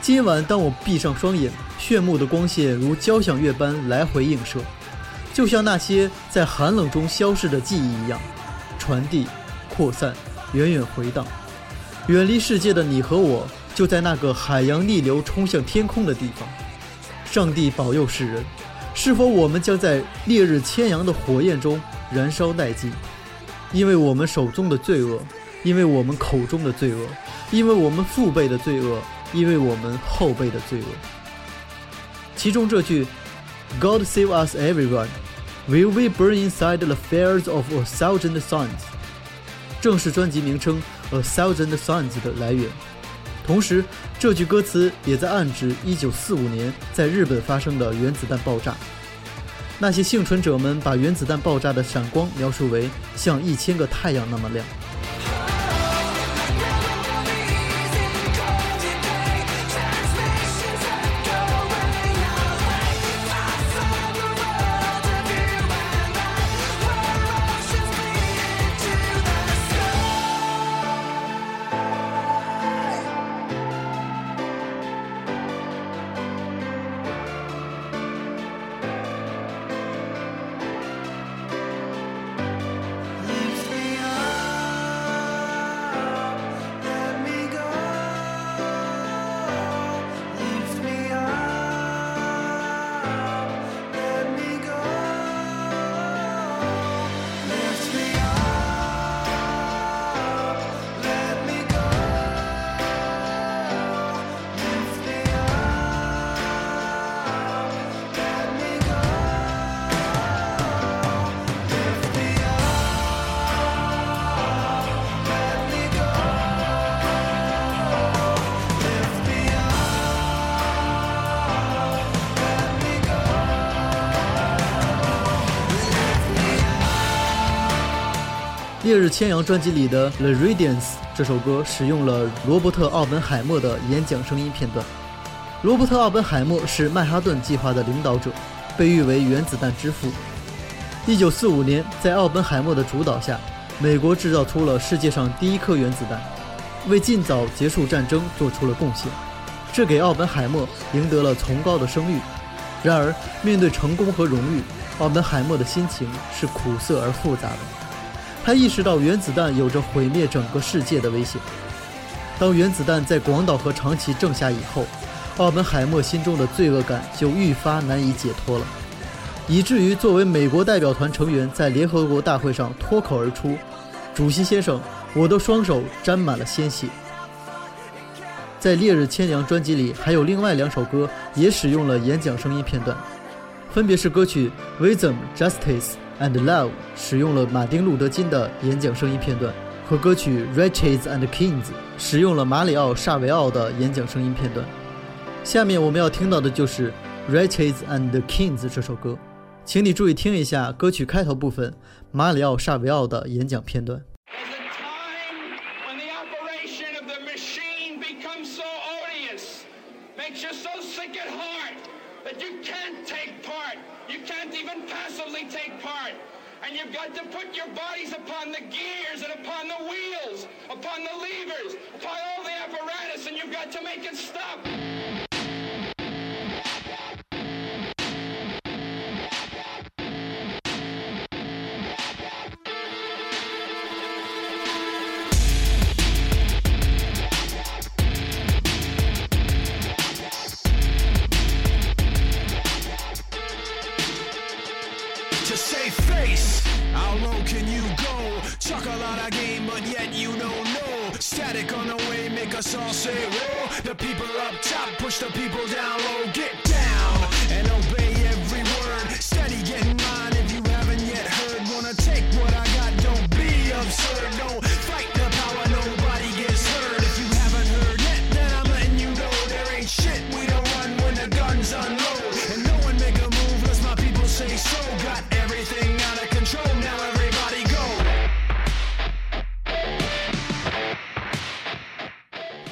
今晚当我闭上双眼，炫目的光线如交响乐般来回映射，就像那些在寒冷中消逝的记忆一样，传递、扩散，远远回荡。远离世界的你和我，就在那个海洋逆流冲向天空的地方。”上帝保佑世人，是否我们将在烈日千阳的火焰中燃烧殆尽？因为我们手中的罪恶，因为我们口中的罪恶，因为我们父辈的罪恶，因为我们后辈的罪恶。其中这句 “God save us, everyone, will we burn inside the fires of a thousand suns”，正是专辑名称 “A Thousand Suns” 的来源。同时，这句歌词也在暗指1945年在日本发生的原子弹爆炸。那些幸存者们把原子弹爆炸的闪光描述为像一千个太阳那么亮。是千阳专辑里的《The Radiance》这首歌使用了罗伯特·奥本海默的演讲声音片段。罗伯特·奥本海默是曼哈顿计划的领导者，被誉为原子弹之父。1945年，在奥本海默的主导下，美国制造出了世界上第一颗原子弹，为尽早结束战争做出了贡献，这给奥本海默赢得了崇高的声誉。然而，面对成功和荣誉，奥本海默的心情是苦涩而复杂的。他意识到原子弹有着毁灭整个世界的危险。当原子弹在广岛和长崎正下以后，奥本海默心中的罪恶感就愈发难以解脱了，以至于作为美国代表团成员，在联合国大会上脱口而出：“主席先生，我的双手沾满了鲜血。”在《烈日千阳》专辑里，还有另外两首歌也使用了演讲声音片段，分别是歌曲《Wisdom, Justice and Love》使用了马丁·路德·金的演讲声音片段，和歌曲《Riches and Kings》使用了马里奥·萨维奥的演讲声音片段。下面我们要听到的就是《Riches and Kings》这首歌，请你注意听一下歌曲开头部分马里奥·萨维奥的演讲片段。to make it stop. People up top push the people down low. Get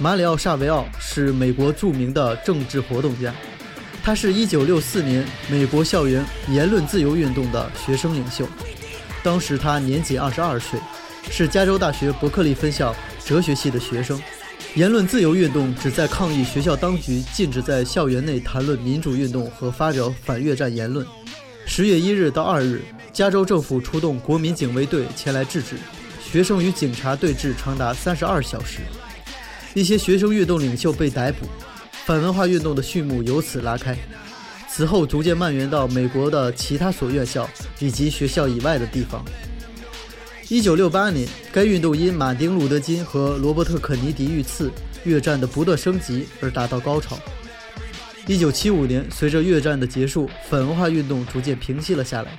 马里奥·萨维奥是美国著名的政治活动家，他是一九六四年美国校园言论自由运动的学生领袖。当时他年仅二十二岁，是加州大学伯克利分校哲学系的学生。言论自由运动旨在抗议学校当局禁止在校园内谈论民主运动和发表反越战言论。十月一日到二日，加州政府出动国民警卫队前来制止，学生与警察对峙长达三十二小时。一些学生运动领袖被逮捕，反文化运动的序幕由此拉开。此后逐渐蔓延到美国的其他所院校以及学校以外的地方。一九六八年，该运动因马丁·路德·金和罗伯特·肯尼迪遇刺、越战的不断升级而达到高潮。一九七五年，随着越战的结束，反文化运动逐渐平息了下来。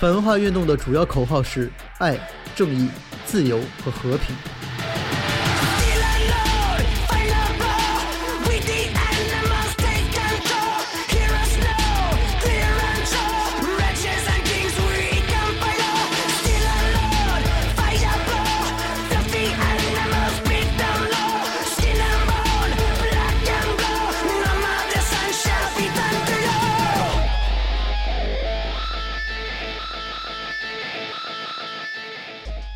反文化运动的主要口号是爱、正义、自由和和平。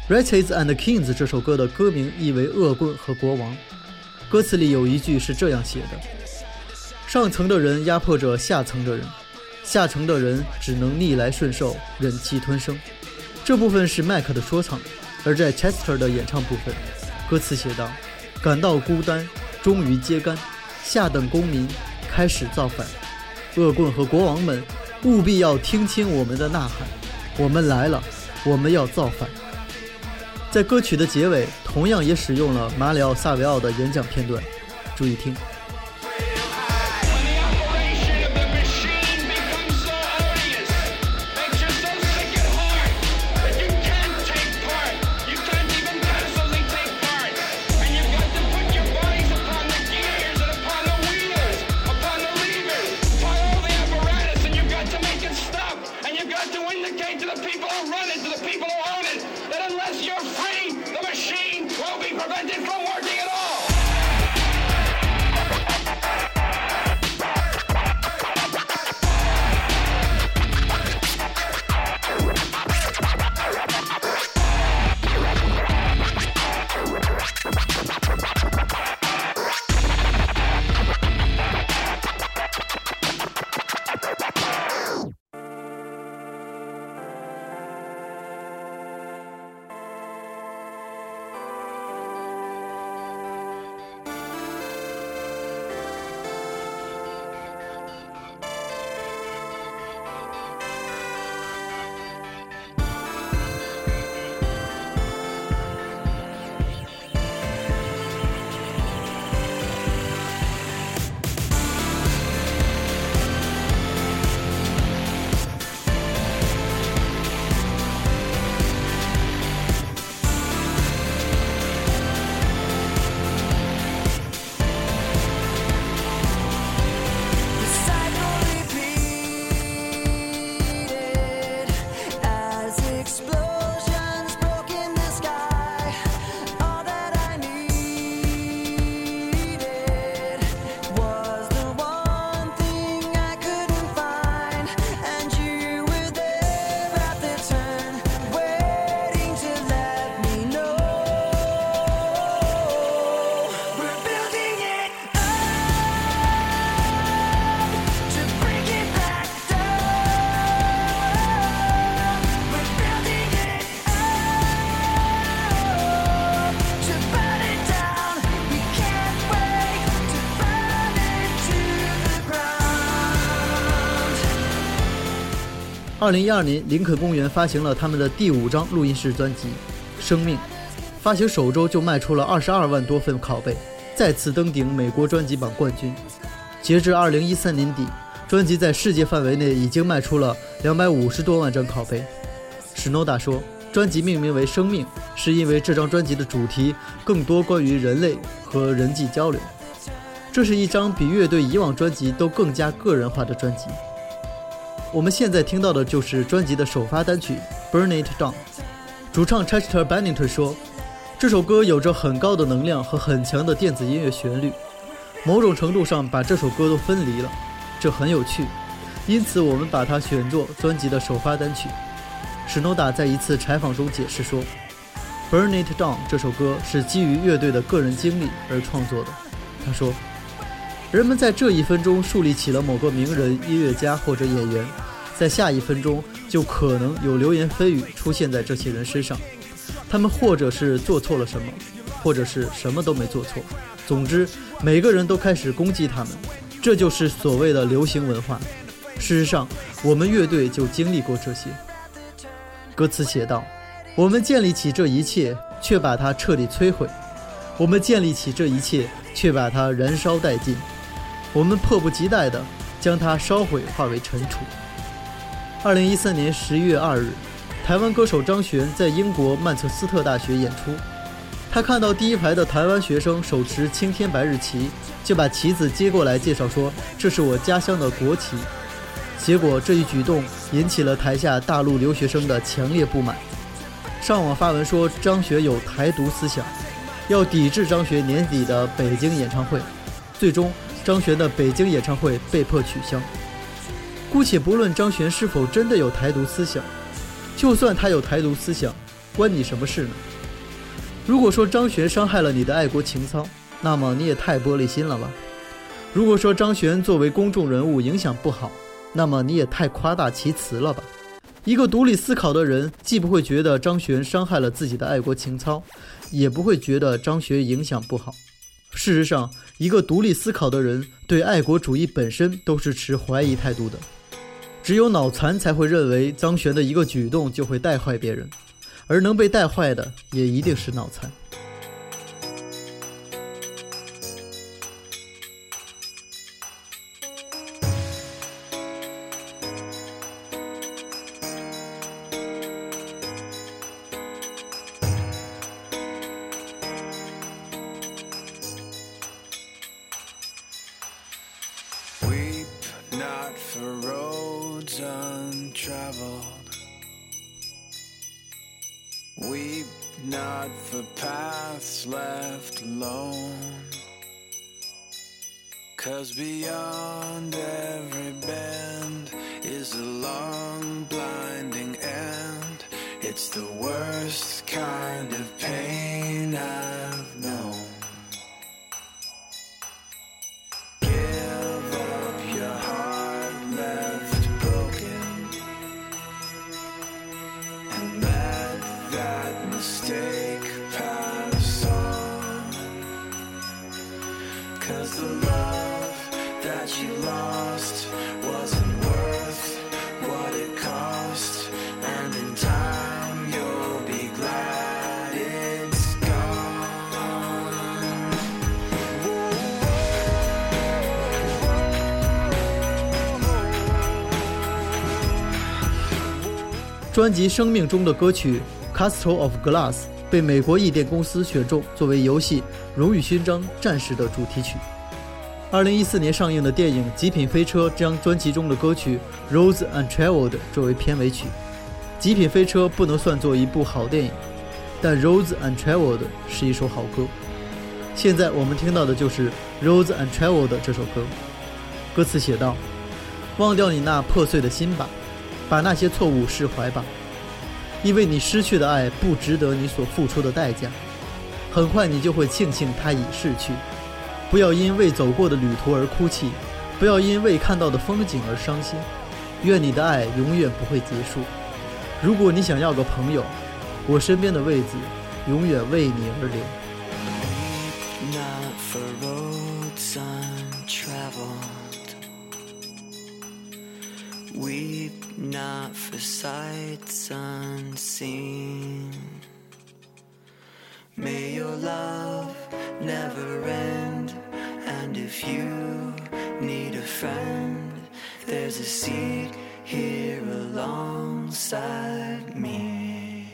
Riches and Kings》这首歌的歌名意为恶棍和国王。歌词里有一句是这样写的：“上层的人压迫着下层的人，下层的人只能逆来顺受，忍气吞声。”这部分是麦克的说唱，而在 Chester 的演唱部分，歌词写道：“感到孤单，终于揭竿，下等公民开始造反，恶棍和国王们务必要听清我们的呐喊，我们来了，我们要造反。”在歌曲的结尾，同样也使用了马里奥·萨维奥的演讲片段，注意听。二零一二年，林肯公园发行了他们的第五张录音室专辑《生命》，发行首周就卖出了二十二万多份拷贝，再次登顶美国专辑榜冠军。截至二零一三年底，专辑在世界范围内已经卖出了两百五十多万张拷贝。史诺达说，专辑命名为《生命》，是因为这张专辑的主题更多关于人类和人际交流。这是一张比乐队以往专辑都更加个人化的专辑。我们现在听到的就是专辑的首发单曲《Burn It Down》。主唱 Chester Bennington 说，这首歌有着很高的能量和很强的电子音乐旋律，某种程度上把这首歌都分离了，这很有趣。因此，我们把它选作专辑的首发单曲。史诺达在一次采访中解释说，《Burn It Down》这首歌是基于乐队的个人经历而创作的。他说。人们在这一分钟树立起了某个名人、音乐家或者演员，在下一分钟就可能有流言蜚语出现在这些人身上。他们或者是做错了什么，或者是什么都没做错。总之，每个人都开始攻击他们，这就是所谓的流行文化。事实上，我们乐队就经历过这些。歌词写道：“我们建立起这一切，却把它彻底摧毁；我们建立起这一切，却把它燃烧殆尽。”我们迫不及待地将它烧毁，化为尘土。二零一三年十一月二日，台湾歌手张悬在英国曼彻斯特大学演出，他看到第一排的台湾学生手持青天白日旗，就把旗子接过来介绍说：“这是我家乡的国旗。”结果这一举动引起了台下大陆留学生的强烈不满，上网发文说张学有台独思想，要抵制张学年底的北京演唱会。最终。张悬的北京演唱会被迫取消。姑且不论张悬是否真的有台独思想，就算他有台独思想，关你什么事呢？如果说张悬伤害了你的爱国情操，那么你也太玻璃心了吧？如果说张悬作为公众人物影响不好，那么你也太夸大其词了吧？一个独立思考的人，既不会觉得张悬伤害了自己的爱国情操，也不会觉得张悬影响不好。事实上，一个独立思考的人对爱国主义本身都是持怀疑态度的。只有脑残才会认为张悬的一个举动就会带坏别人，而能被带坏的也一定是脑残。Cause the love that you lost wasn't worth what it cost, and in time you'll be glad it's gone. 专辑《生命》中的歌曲《Castle of Glass》 被美国译电公司选中作为游戏《荣誉勋章：战士》的主题曲。二零一四年上映的电影《极品飞车》将专辑中的歌曲《Rose and Traveled》作为片尾曲。《极品飞车》不能算作一部好电影，但《Rose and Traveled》是一首好歌。现在我们听到的就是《Rose and Traveled》这首歌。歌词写道：“忘掉你那破碎的心吧。”把那些错误释怀吧，因为你失去的爱不值得你所付出的代价。很快你就会庆幸它已逝去。不要因未走过的旅途而哭泣，不要因未看到的风景而伤心。愿你的爱永远不会结束。如果你想要个朋友，我身边的位子永远为你而留。not for roads untraveled. Weep not for sights unseen. May your love never end. And if you need a friend, there's a seat here alongside me.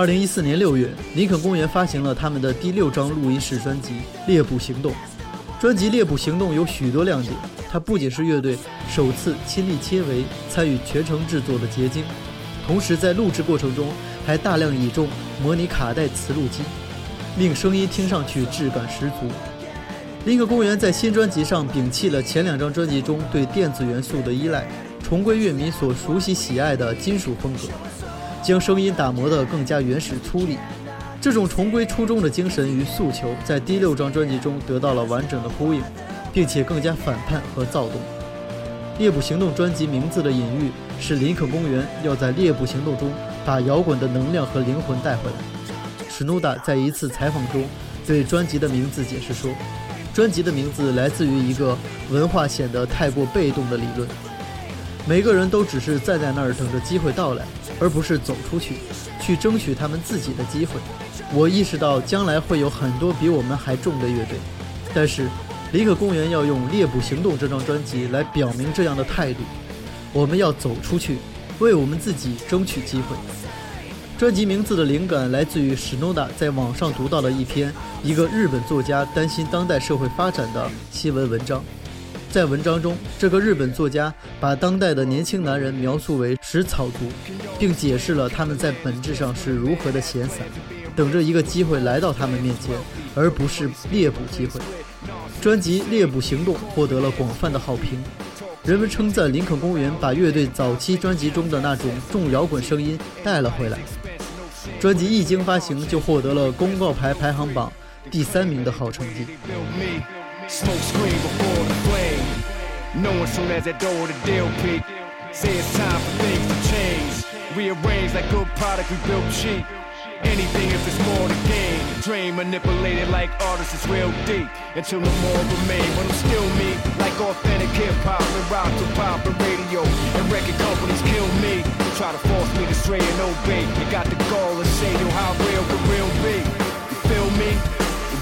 二零一四年六月，林肯公园发行了他们的第六张录音室专辑《猎捕行动》。专辑《猎捕行动》有许多亮点，它不仅是乐队首次亲力亲为参与全程制作的结晶，同时在录制过程中还大量倚重模拟卡带磁录机，令声音听上去质感十足。林肯公园在新专辑上摒弃了前两张专辑中对电子元素的依赖，重归乐迷所熟悉喜爱的金属风格。将声音打磨得更加原始粗粝。这种重归初衷的精神与诉求，在第六张专辑中得到了完整的呼应，并且更加反叛和躁动。《猎捕行动》专辑名字的隐喻是林肯公园要在猎捕行动中把摇滚的能量和灵魂带回来。史努达在一次采访中对专辑的名字解释说，专辑的名字来自于一个文化显得太过被动的理论。每个人都只是站在那儿等着机会到来，而不是走出去，去争取他们自己的机会。我意识到将来会有很多比我们还重的乐队，但是林肯公园要用《猎捕行动》这张专辑来表明这样的态度。我们要走出去，为我们自己争取机会。专辑名字的灵感来自于史诺达在网上读到了一篇一个日本作家担心当代社会发展的新闻文章。在文章中，这个日本作家把当代的年轻男人描述为食草族，并解释了他们在本质上是如何的闲散，等着一个机会来到他们面前，而不是猎捕机会。专辑《猎捕行动》获得了广泛的好评，人们称赞林肯公园把乐队早期专辑中的那种重摇滚声音带了回来。专辑一经发行就获得了公告牌排行榜第三名的好成绩。Knowing soon as that door the deal peak. Say it's time for things to change. Rearrange like good product we built cheap. Anything if it's more to gain. Dream manipulated like artists is real deep. Until no more remain. But I'm still me, like authentic hip hop and rock to pop and radio. And record companies kill me. Try to force me to stray and obey. You got the gall to say, yo, how real could real be? You feel me?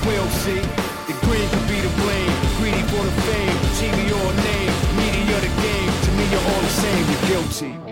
We'll see. The green could be the blame. Greedy for the fame. TV or name. You're all the same. You're guilty.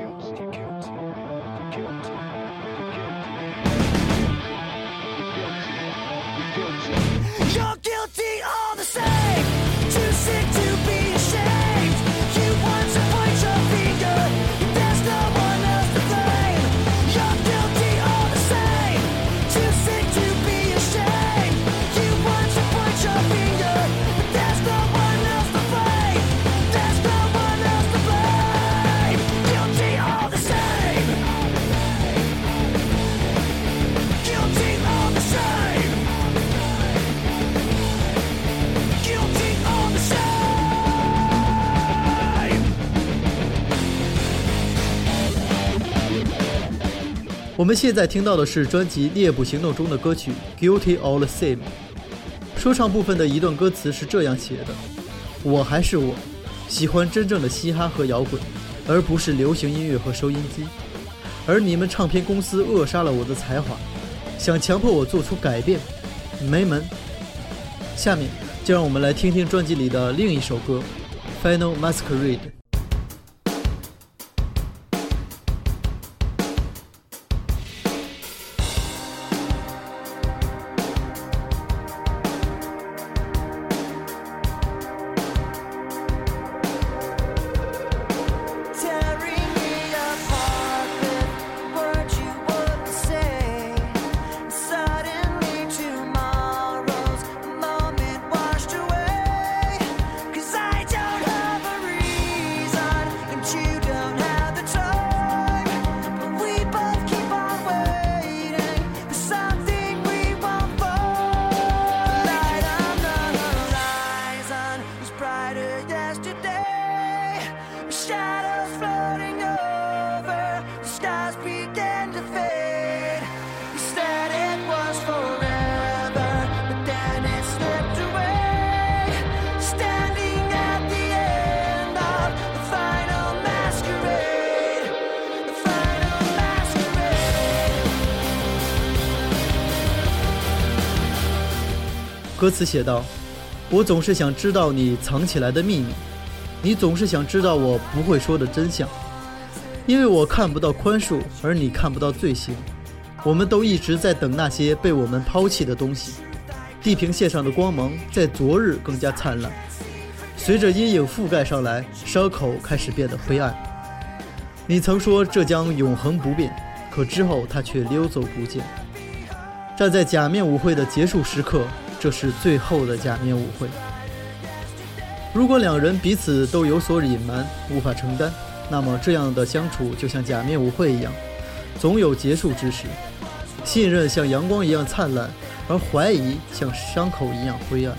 我们现在听到的是专辑《猎捕行动》中的歌曲《Guilty All the Same》。说唱部分的一段歌词是这样写的：“我还是我，喜欢真正的嘻哈和摇滚，而不是流行音乐和收音机。而你们唱片公司扼杀了我的才华，想强迫我做出改变，没门。”下面就让我们来听听专辑里的另一首歌《Final Masquerade》。歌词写道：“我总是想知道你藏起来的秘密，你总是想知道我不会说的真相，因为我看不到宽恕，而你看不到罪行。我们都一直在等那些被我们抛弃的东西。地平线上的光芒在昨日更加灿烂，随着阴影覆盖上来，伤口开始变得灰暗。你曾说这将永恒不变，可之后它却溜走不见。站在假面舞会的结束时刻，这是最后的假面舞会。如果两人彼此都有所隐瞒，无法承担，那么这样的相处就像假面舞会一样，总有结束之时。信任像阳光一样灿烂，而怀疑像伤口一样灰暗。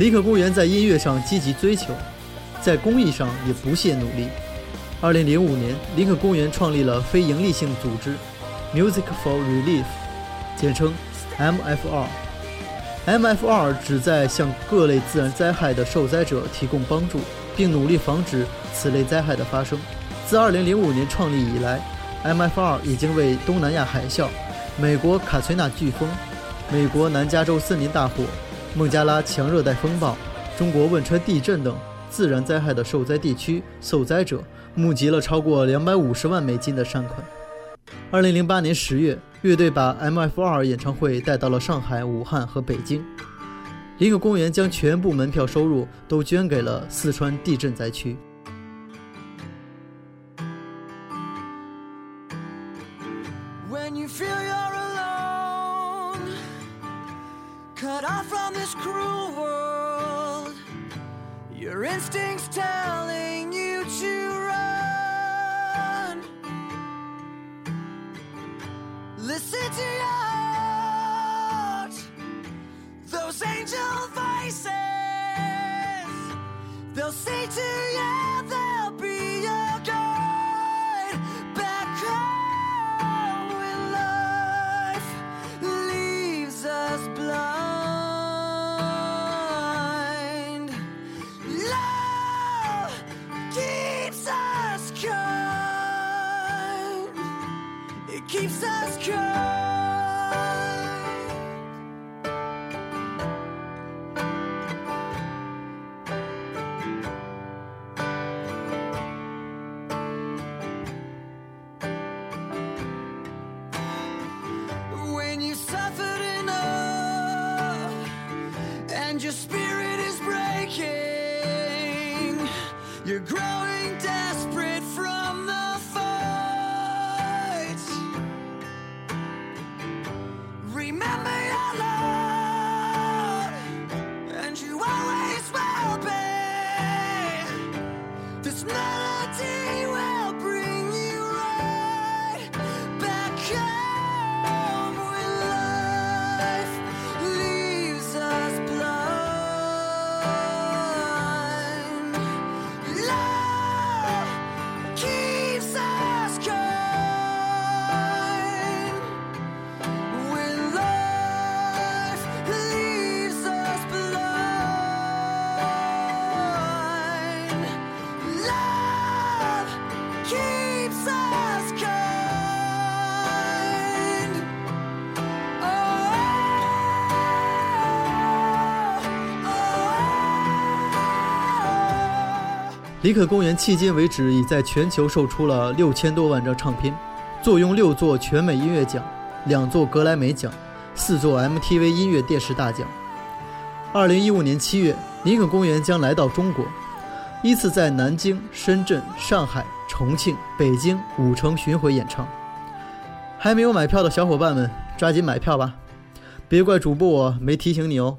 林肯公园在音乐上积极追求，在公益上也不懈努力。二零零五年，林肯公园创立了非营利性组织 Music for Relief，简称 MFR。MFR 旨在向各类自然灾害的受灾者提供帮助，并努力防止此类灾害的发生。自2005年创立以来，MFR 已经为东南亚海啸、美国卡崔娜飓风、美国南加州森林大火、孟加拉强热带风暴、中国汶川地震等自然灾害的受灾地区受灾者募集了超过两百五十万美金的善款。二零零八年十月，乐队把 MFR 演唱会带到了上海、武汉和北京。林肯公园将全部门票收入都捐给了四川地震灾区。To just speak. Oh, oh. 林肯公园迄今为止已在全球售出了六千多万张唱片，坐拥六座全美音乐奖、两座格莱美奖、四座 MTV 音乐电视大奖。二零一五年七月，林肯公园将来到中国，依次在南京、深圳、上海、重庆、北京五城巡回演唱。还没有买票的小伙伴们，抓紧买票吧！别怪主播我没提醒你哦。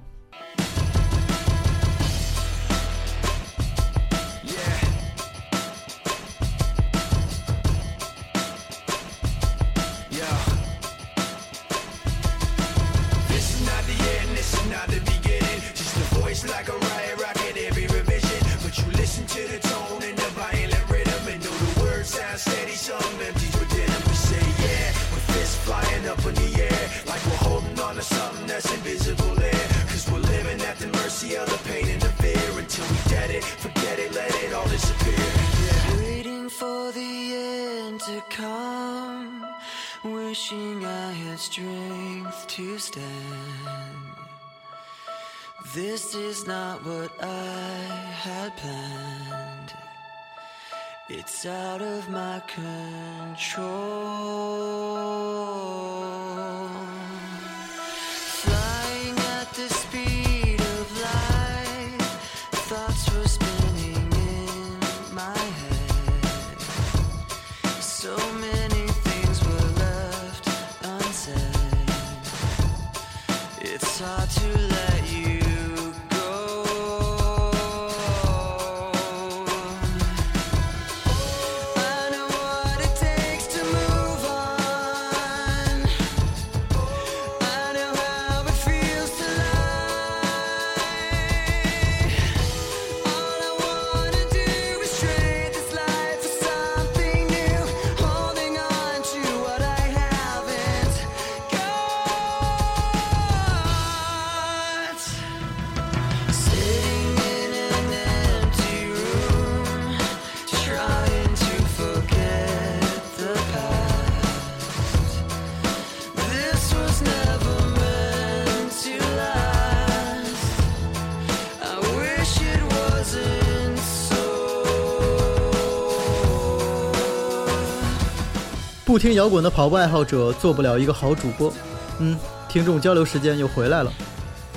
不听摇滚的跑步爱好者做不了一个好主播。嗯，听众交流时间又回来了。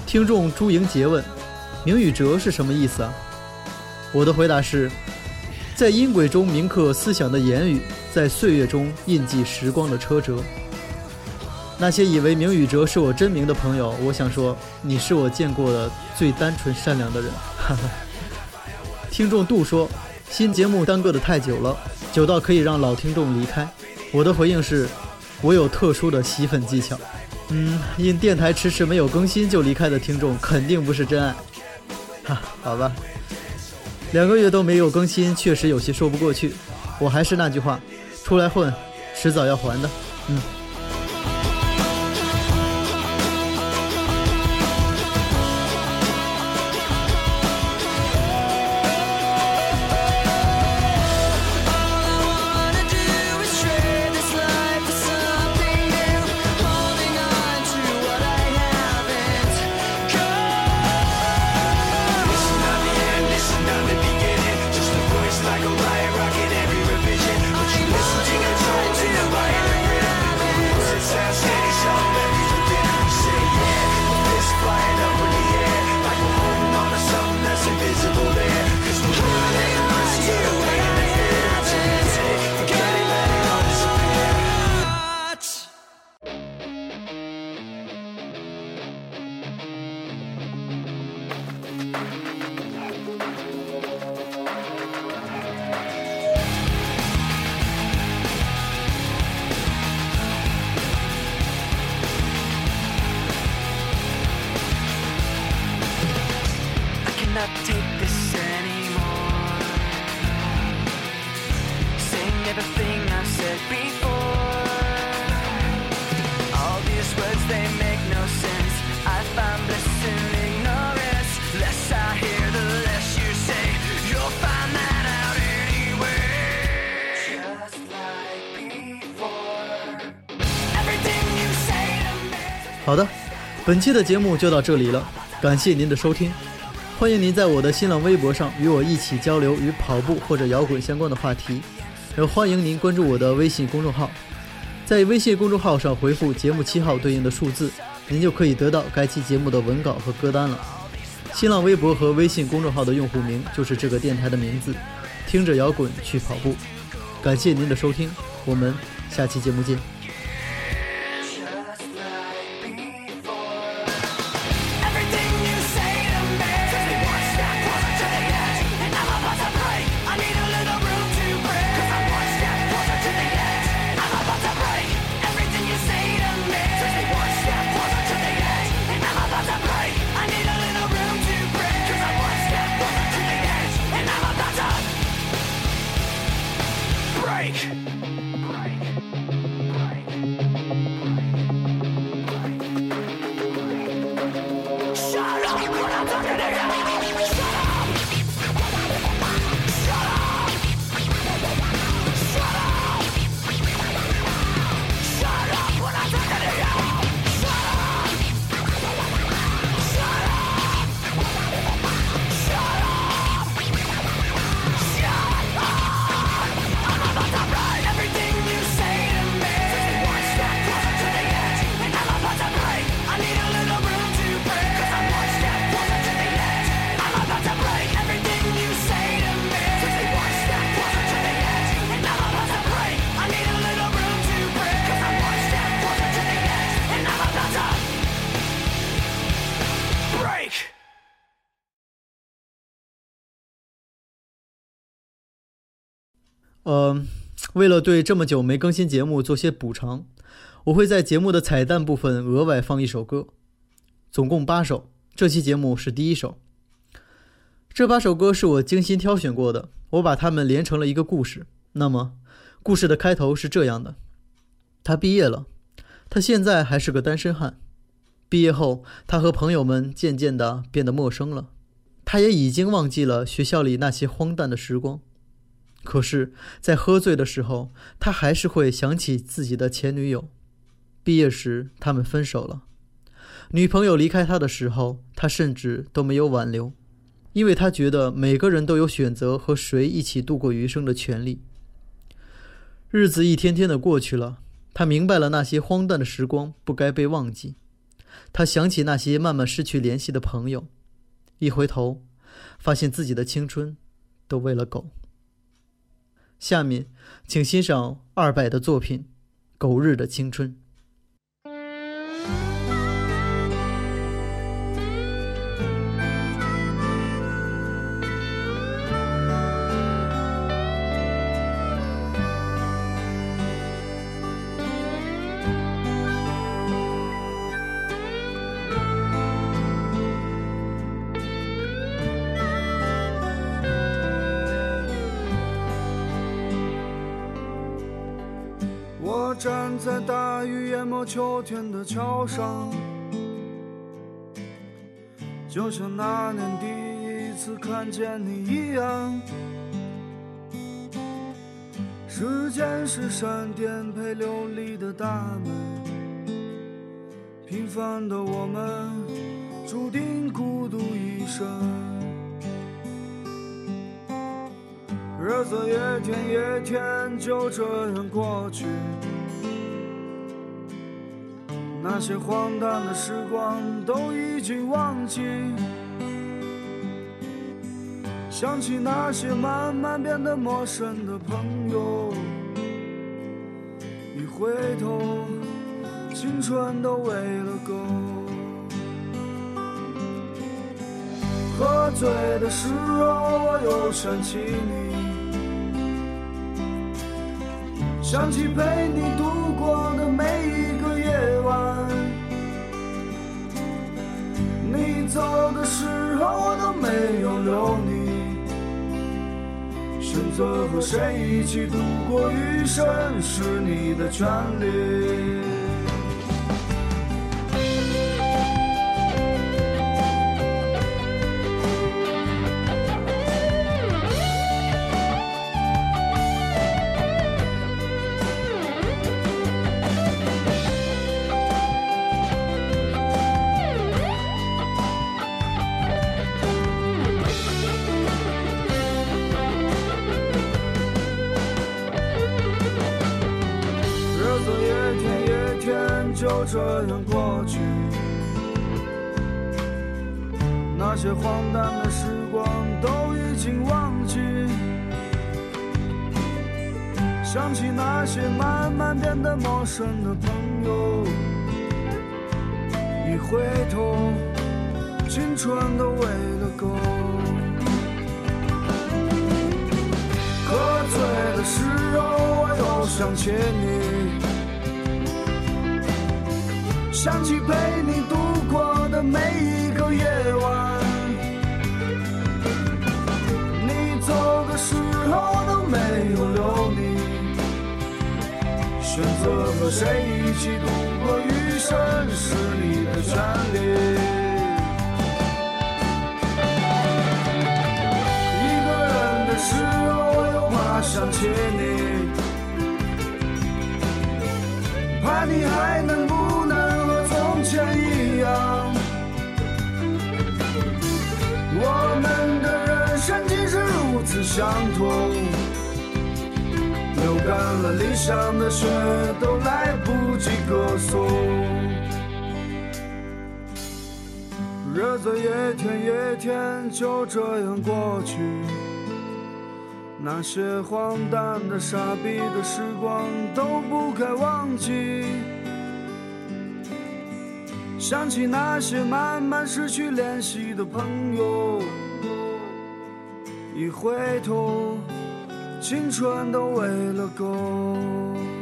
听众朱莹杰问：“明与哲是什么意思啊？”我的回答是：在音轨中铭刻思想的言语，在岁月中印记时光的车辙。那些以为明与哲是我真名的朋友，我想说，你是我见过的最单纯善良的人。哈哈。听众杜说：“新节目耽搁的太久了，久到可以让老听众离开。”我的回应是：我有特殊的吸粉技巧。嗯，因电台迟迟没有更新就离开的听众，肯定不是真爱。哈，好吧。两个月都没有更新，确实有些说不过去。我还是那句话，出来混，迟早要还的。嗯。本期的节目就到这里了，感谢您的收听。欢迎您在我的新浪微博上与我一起交流与跑步或者摇滚相关的话题，也欢迎您关注我的微信公众号，在微信公众号上回复节目七号对应的数字，您就可以得到该期节目的文稿和歌单了。新浪微博和微信公众号的用户名就是这个电台的名字，听着摇滚去跑步。感谢您的收听，我们下期节目见。呃，为了对这么久没更新节目做些补偿，我会在节目的彩蛋部分额外放一首歌，总共八首。这期节目是第一首。这八首歌是我精心挑选过的，我把它们连成了一个故事。那么，故事的开头是这样的：他毕业了，他现在还是个单身汉。毕业后，他和朋友们渐渐地变得陌生了，他也已经忘记了学校里那些荒诞的时光。可是，在喝醉的时候，他还是会想起自己的前女友。毕业时，他们分手了。女朋友离开他的时候，他甚至都没有挽留，因为他觉得每个人都有选择和谁一起度过余生的权利。日子一天天的过去了，他明白了那些荒诞的时光不该被忘记。他想起那些慢慢失去联系的朋友，一回头，发现自己的青春都喂了狗。下面，请欣赏二百的作品《狗日的青春》。没秋天的桥上，就像那年第一次看见你一样。时间是闪电配流离的大门，平凡的我们注定孤独一生。日子一天一天就这样过去，那些荒诞的时光都已经忘记。想起那些慢慢变得陌生的朋友，一回头，青春都喂了狗。喝醉的时候，我又想起你。想起陪你度过的每一个夜晚，你走的时候我都没有留你。选择和谁一起度过余生是你的权利。在陌生的朋友，一回头，青春都喂了狗。喝醉的时候，我又想起你，想起陪你度过的每一个夜晚。你走的时候，都没有留你。选择和谁一起度过余生是你的权利。一个人的时候，我又怕想起你，怕你还能不能和从前一样。我们的人生竟是如此相同，干了理想的血，都来不及歌颂。日子一天一天就这样过去，那些荒诞的、傻逼的时光都不该忘记。想起那些慢慢失去联系的朋友，一回头，青春都喂了狗。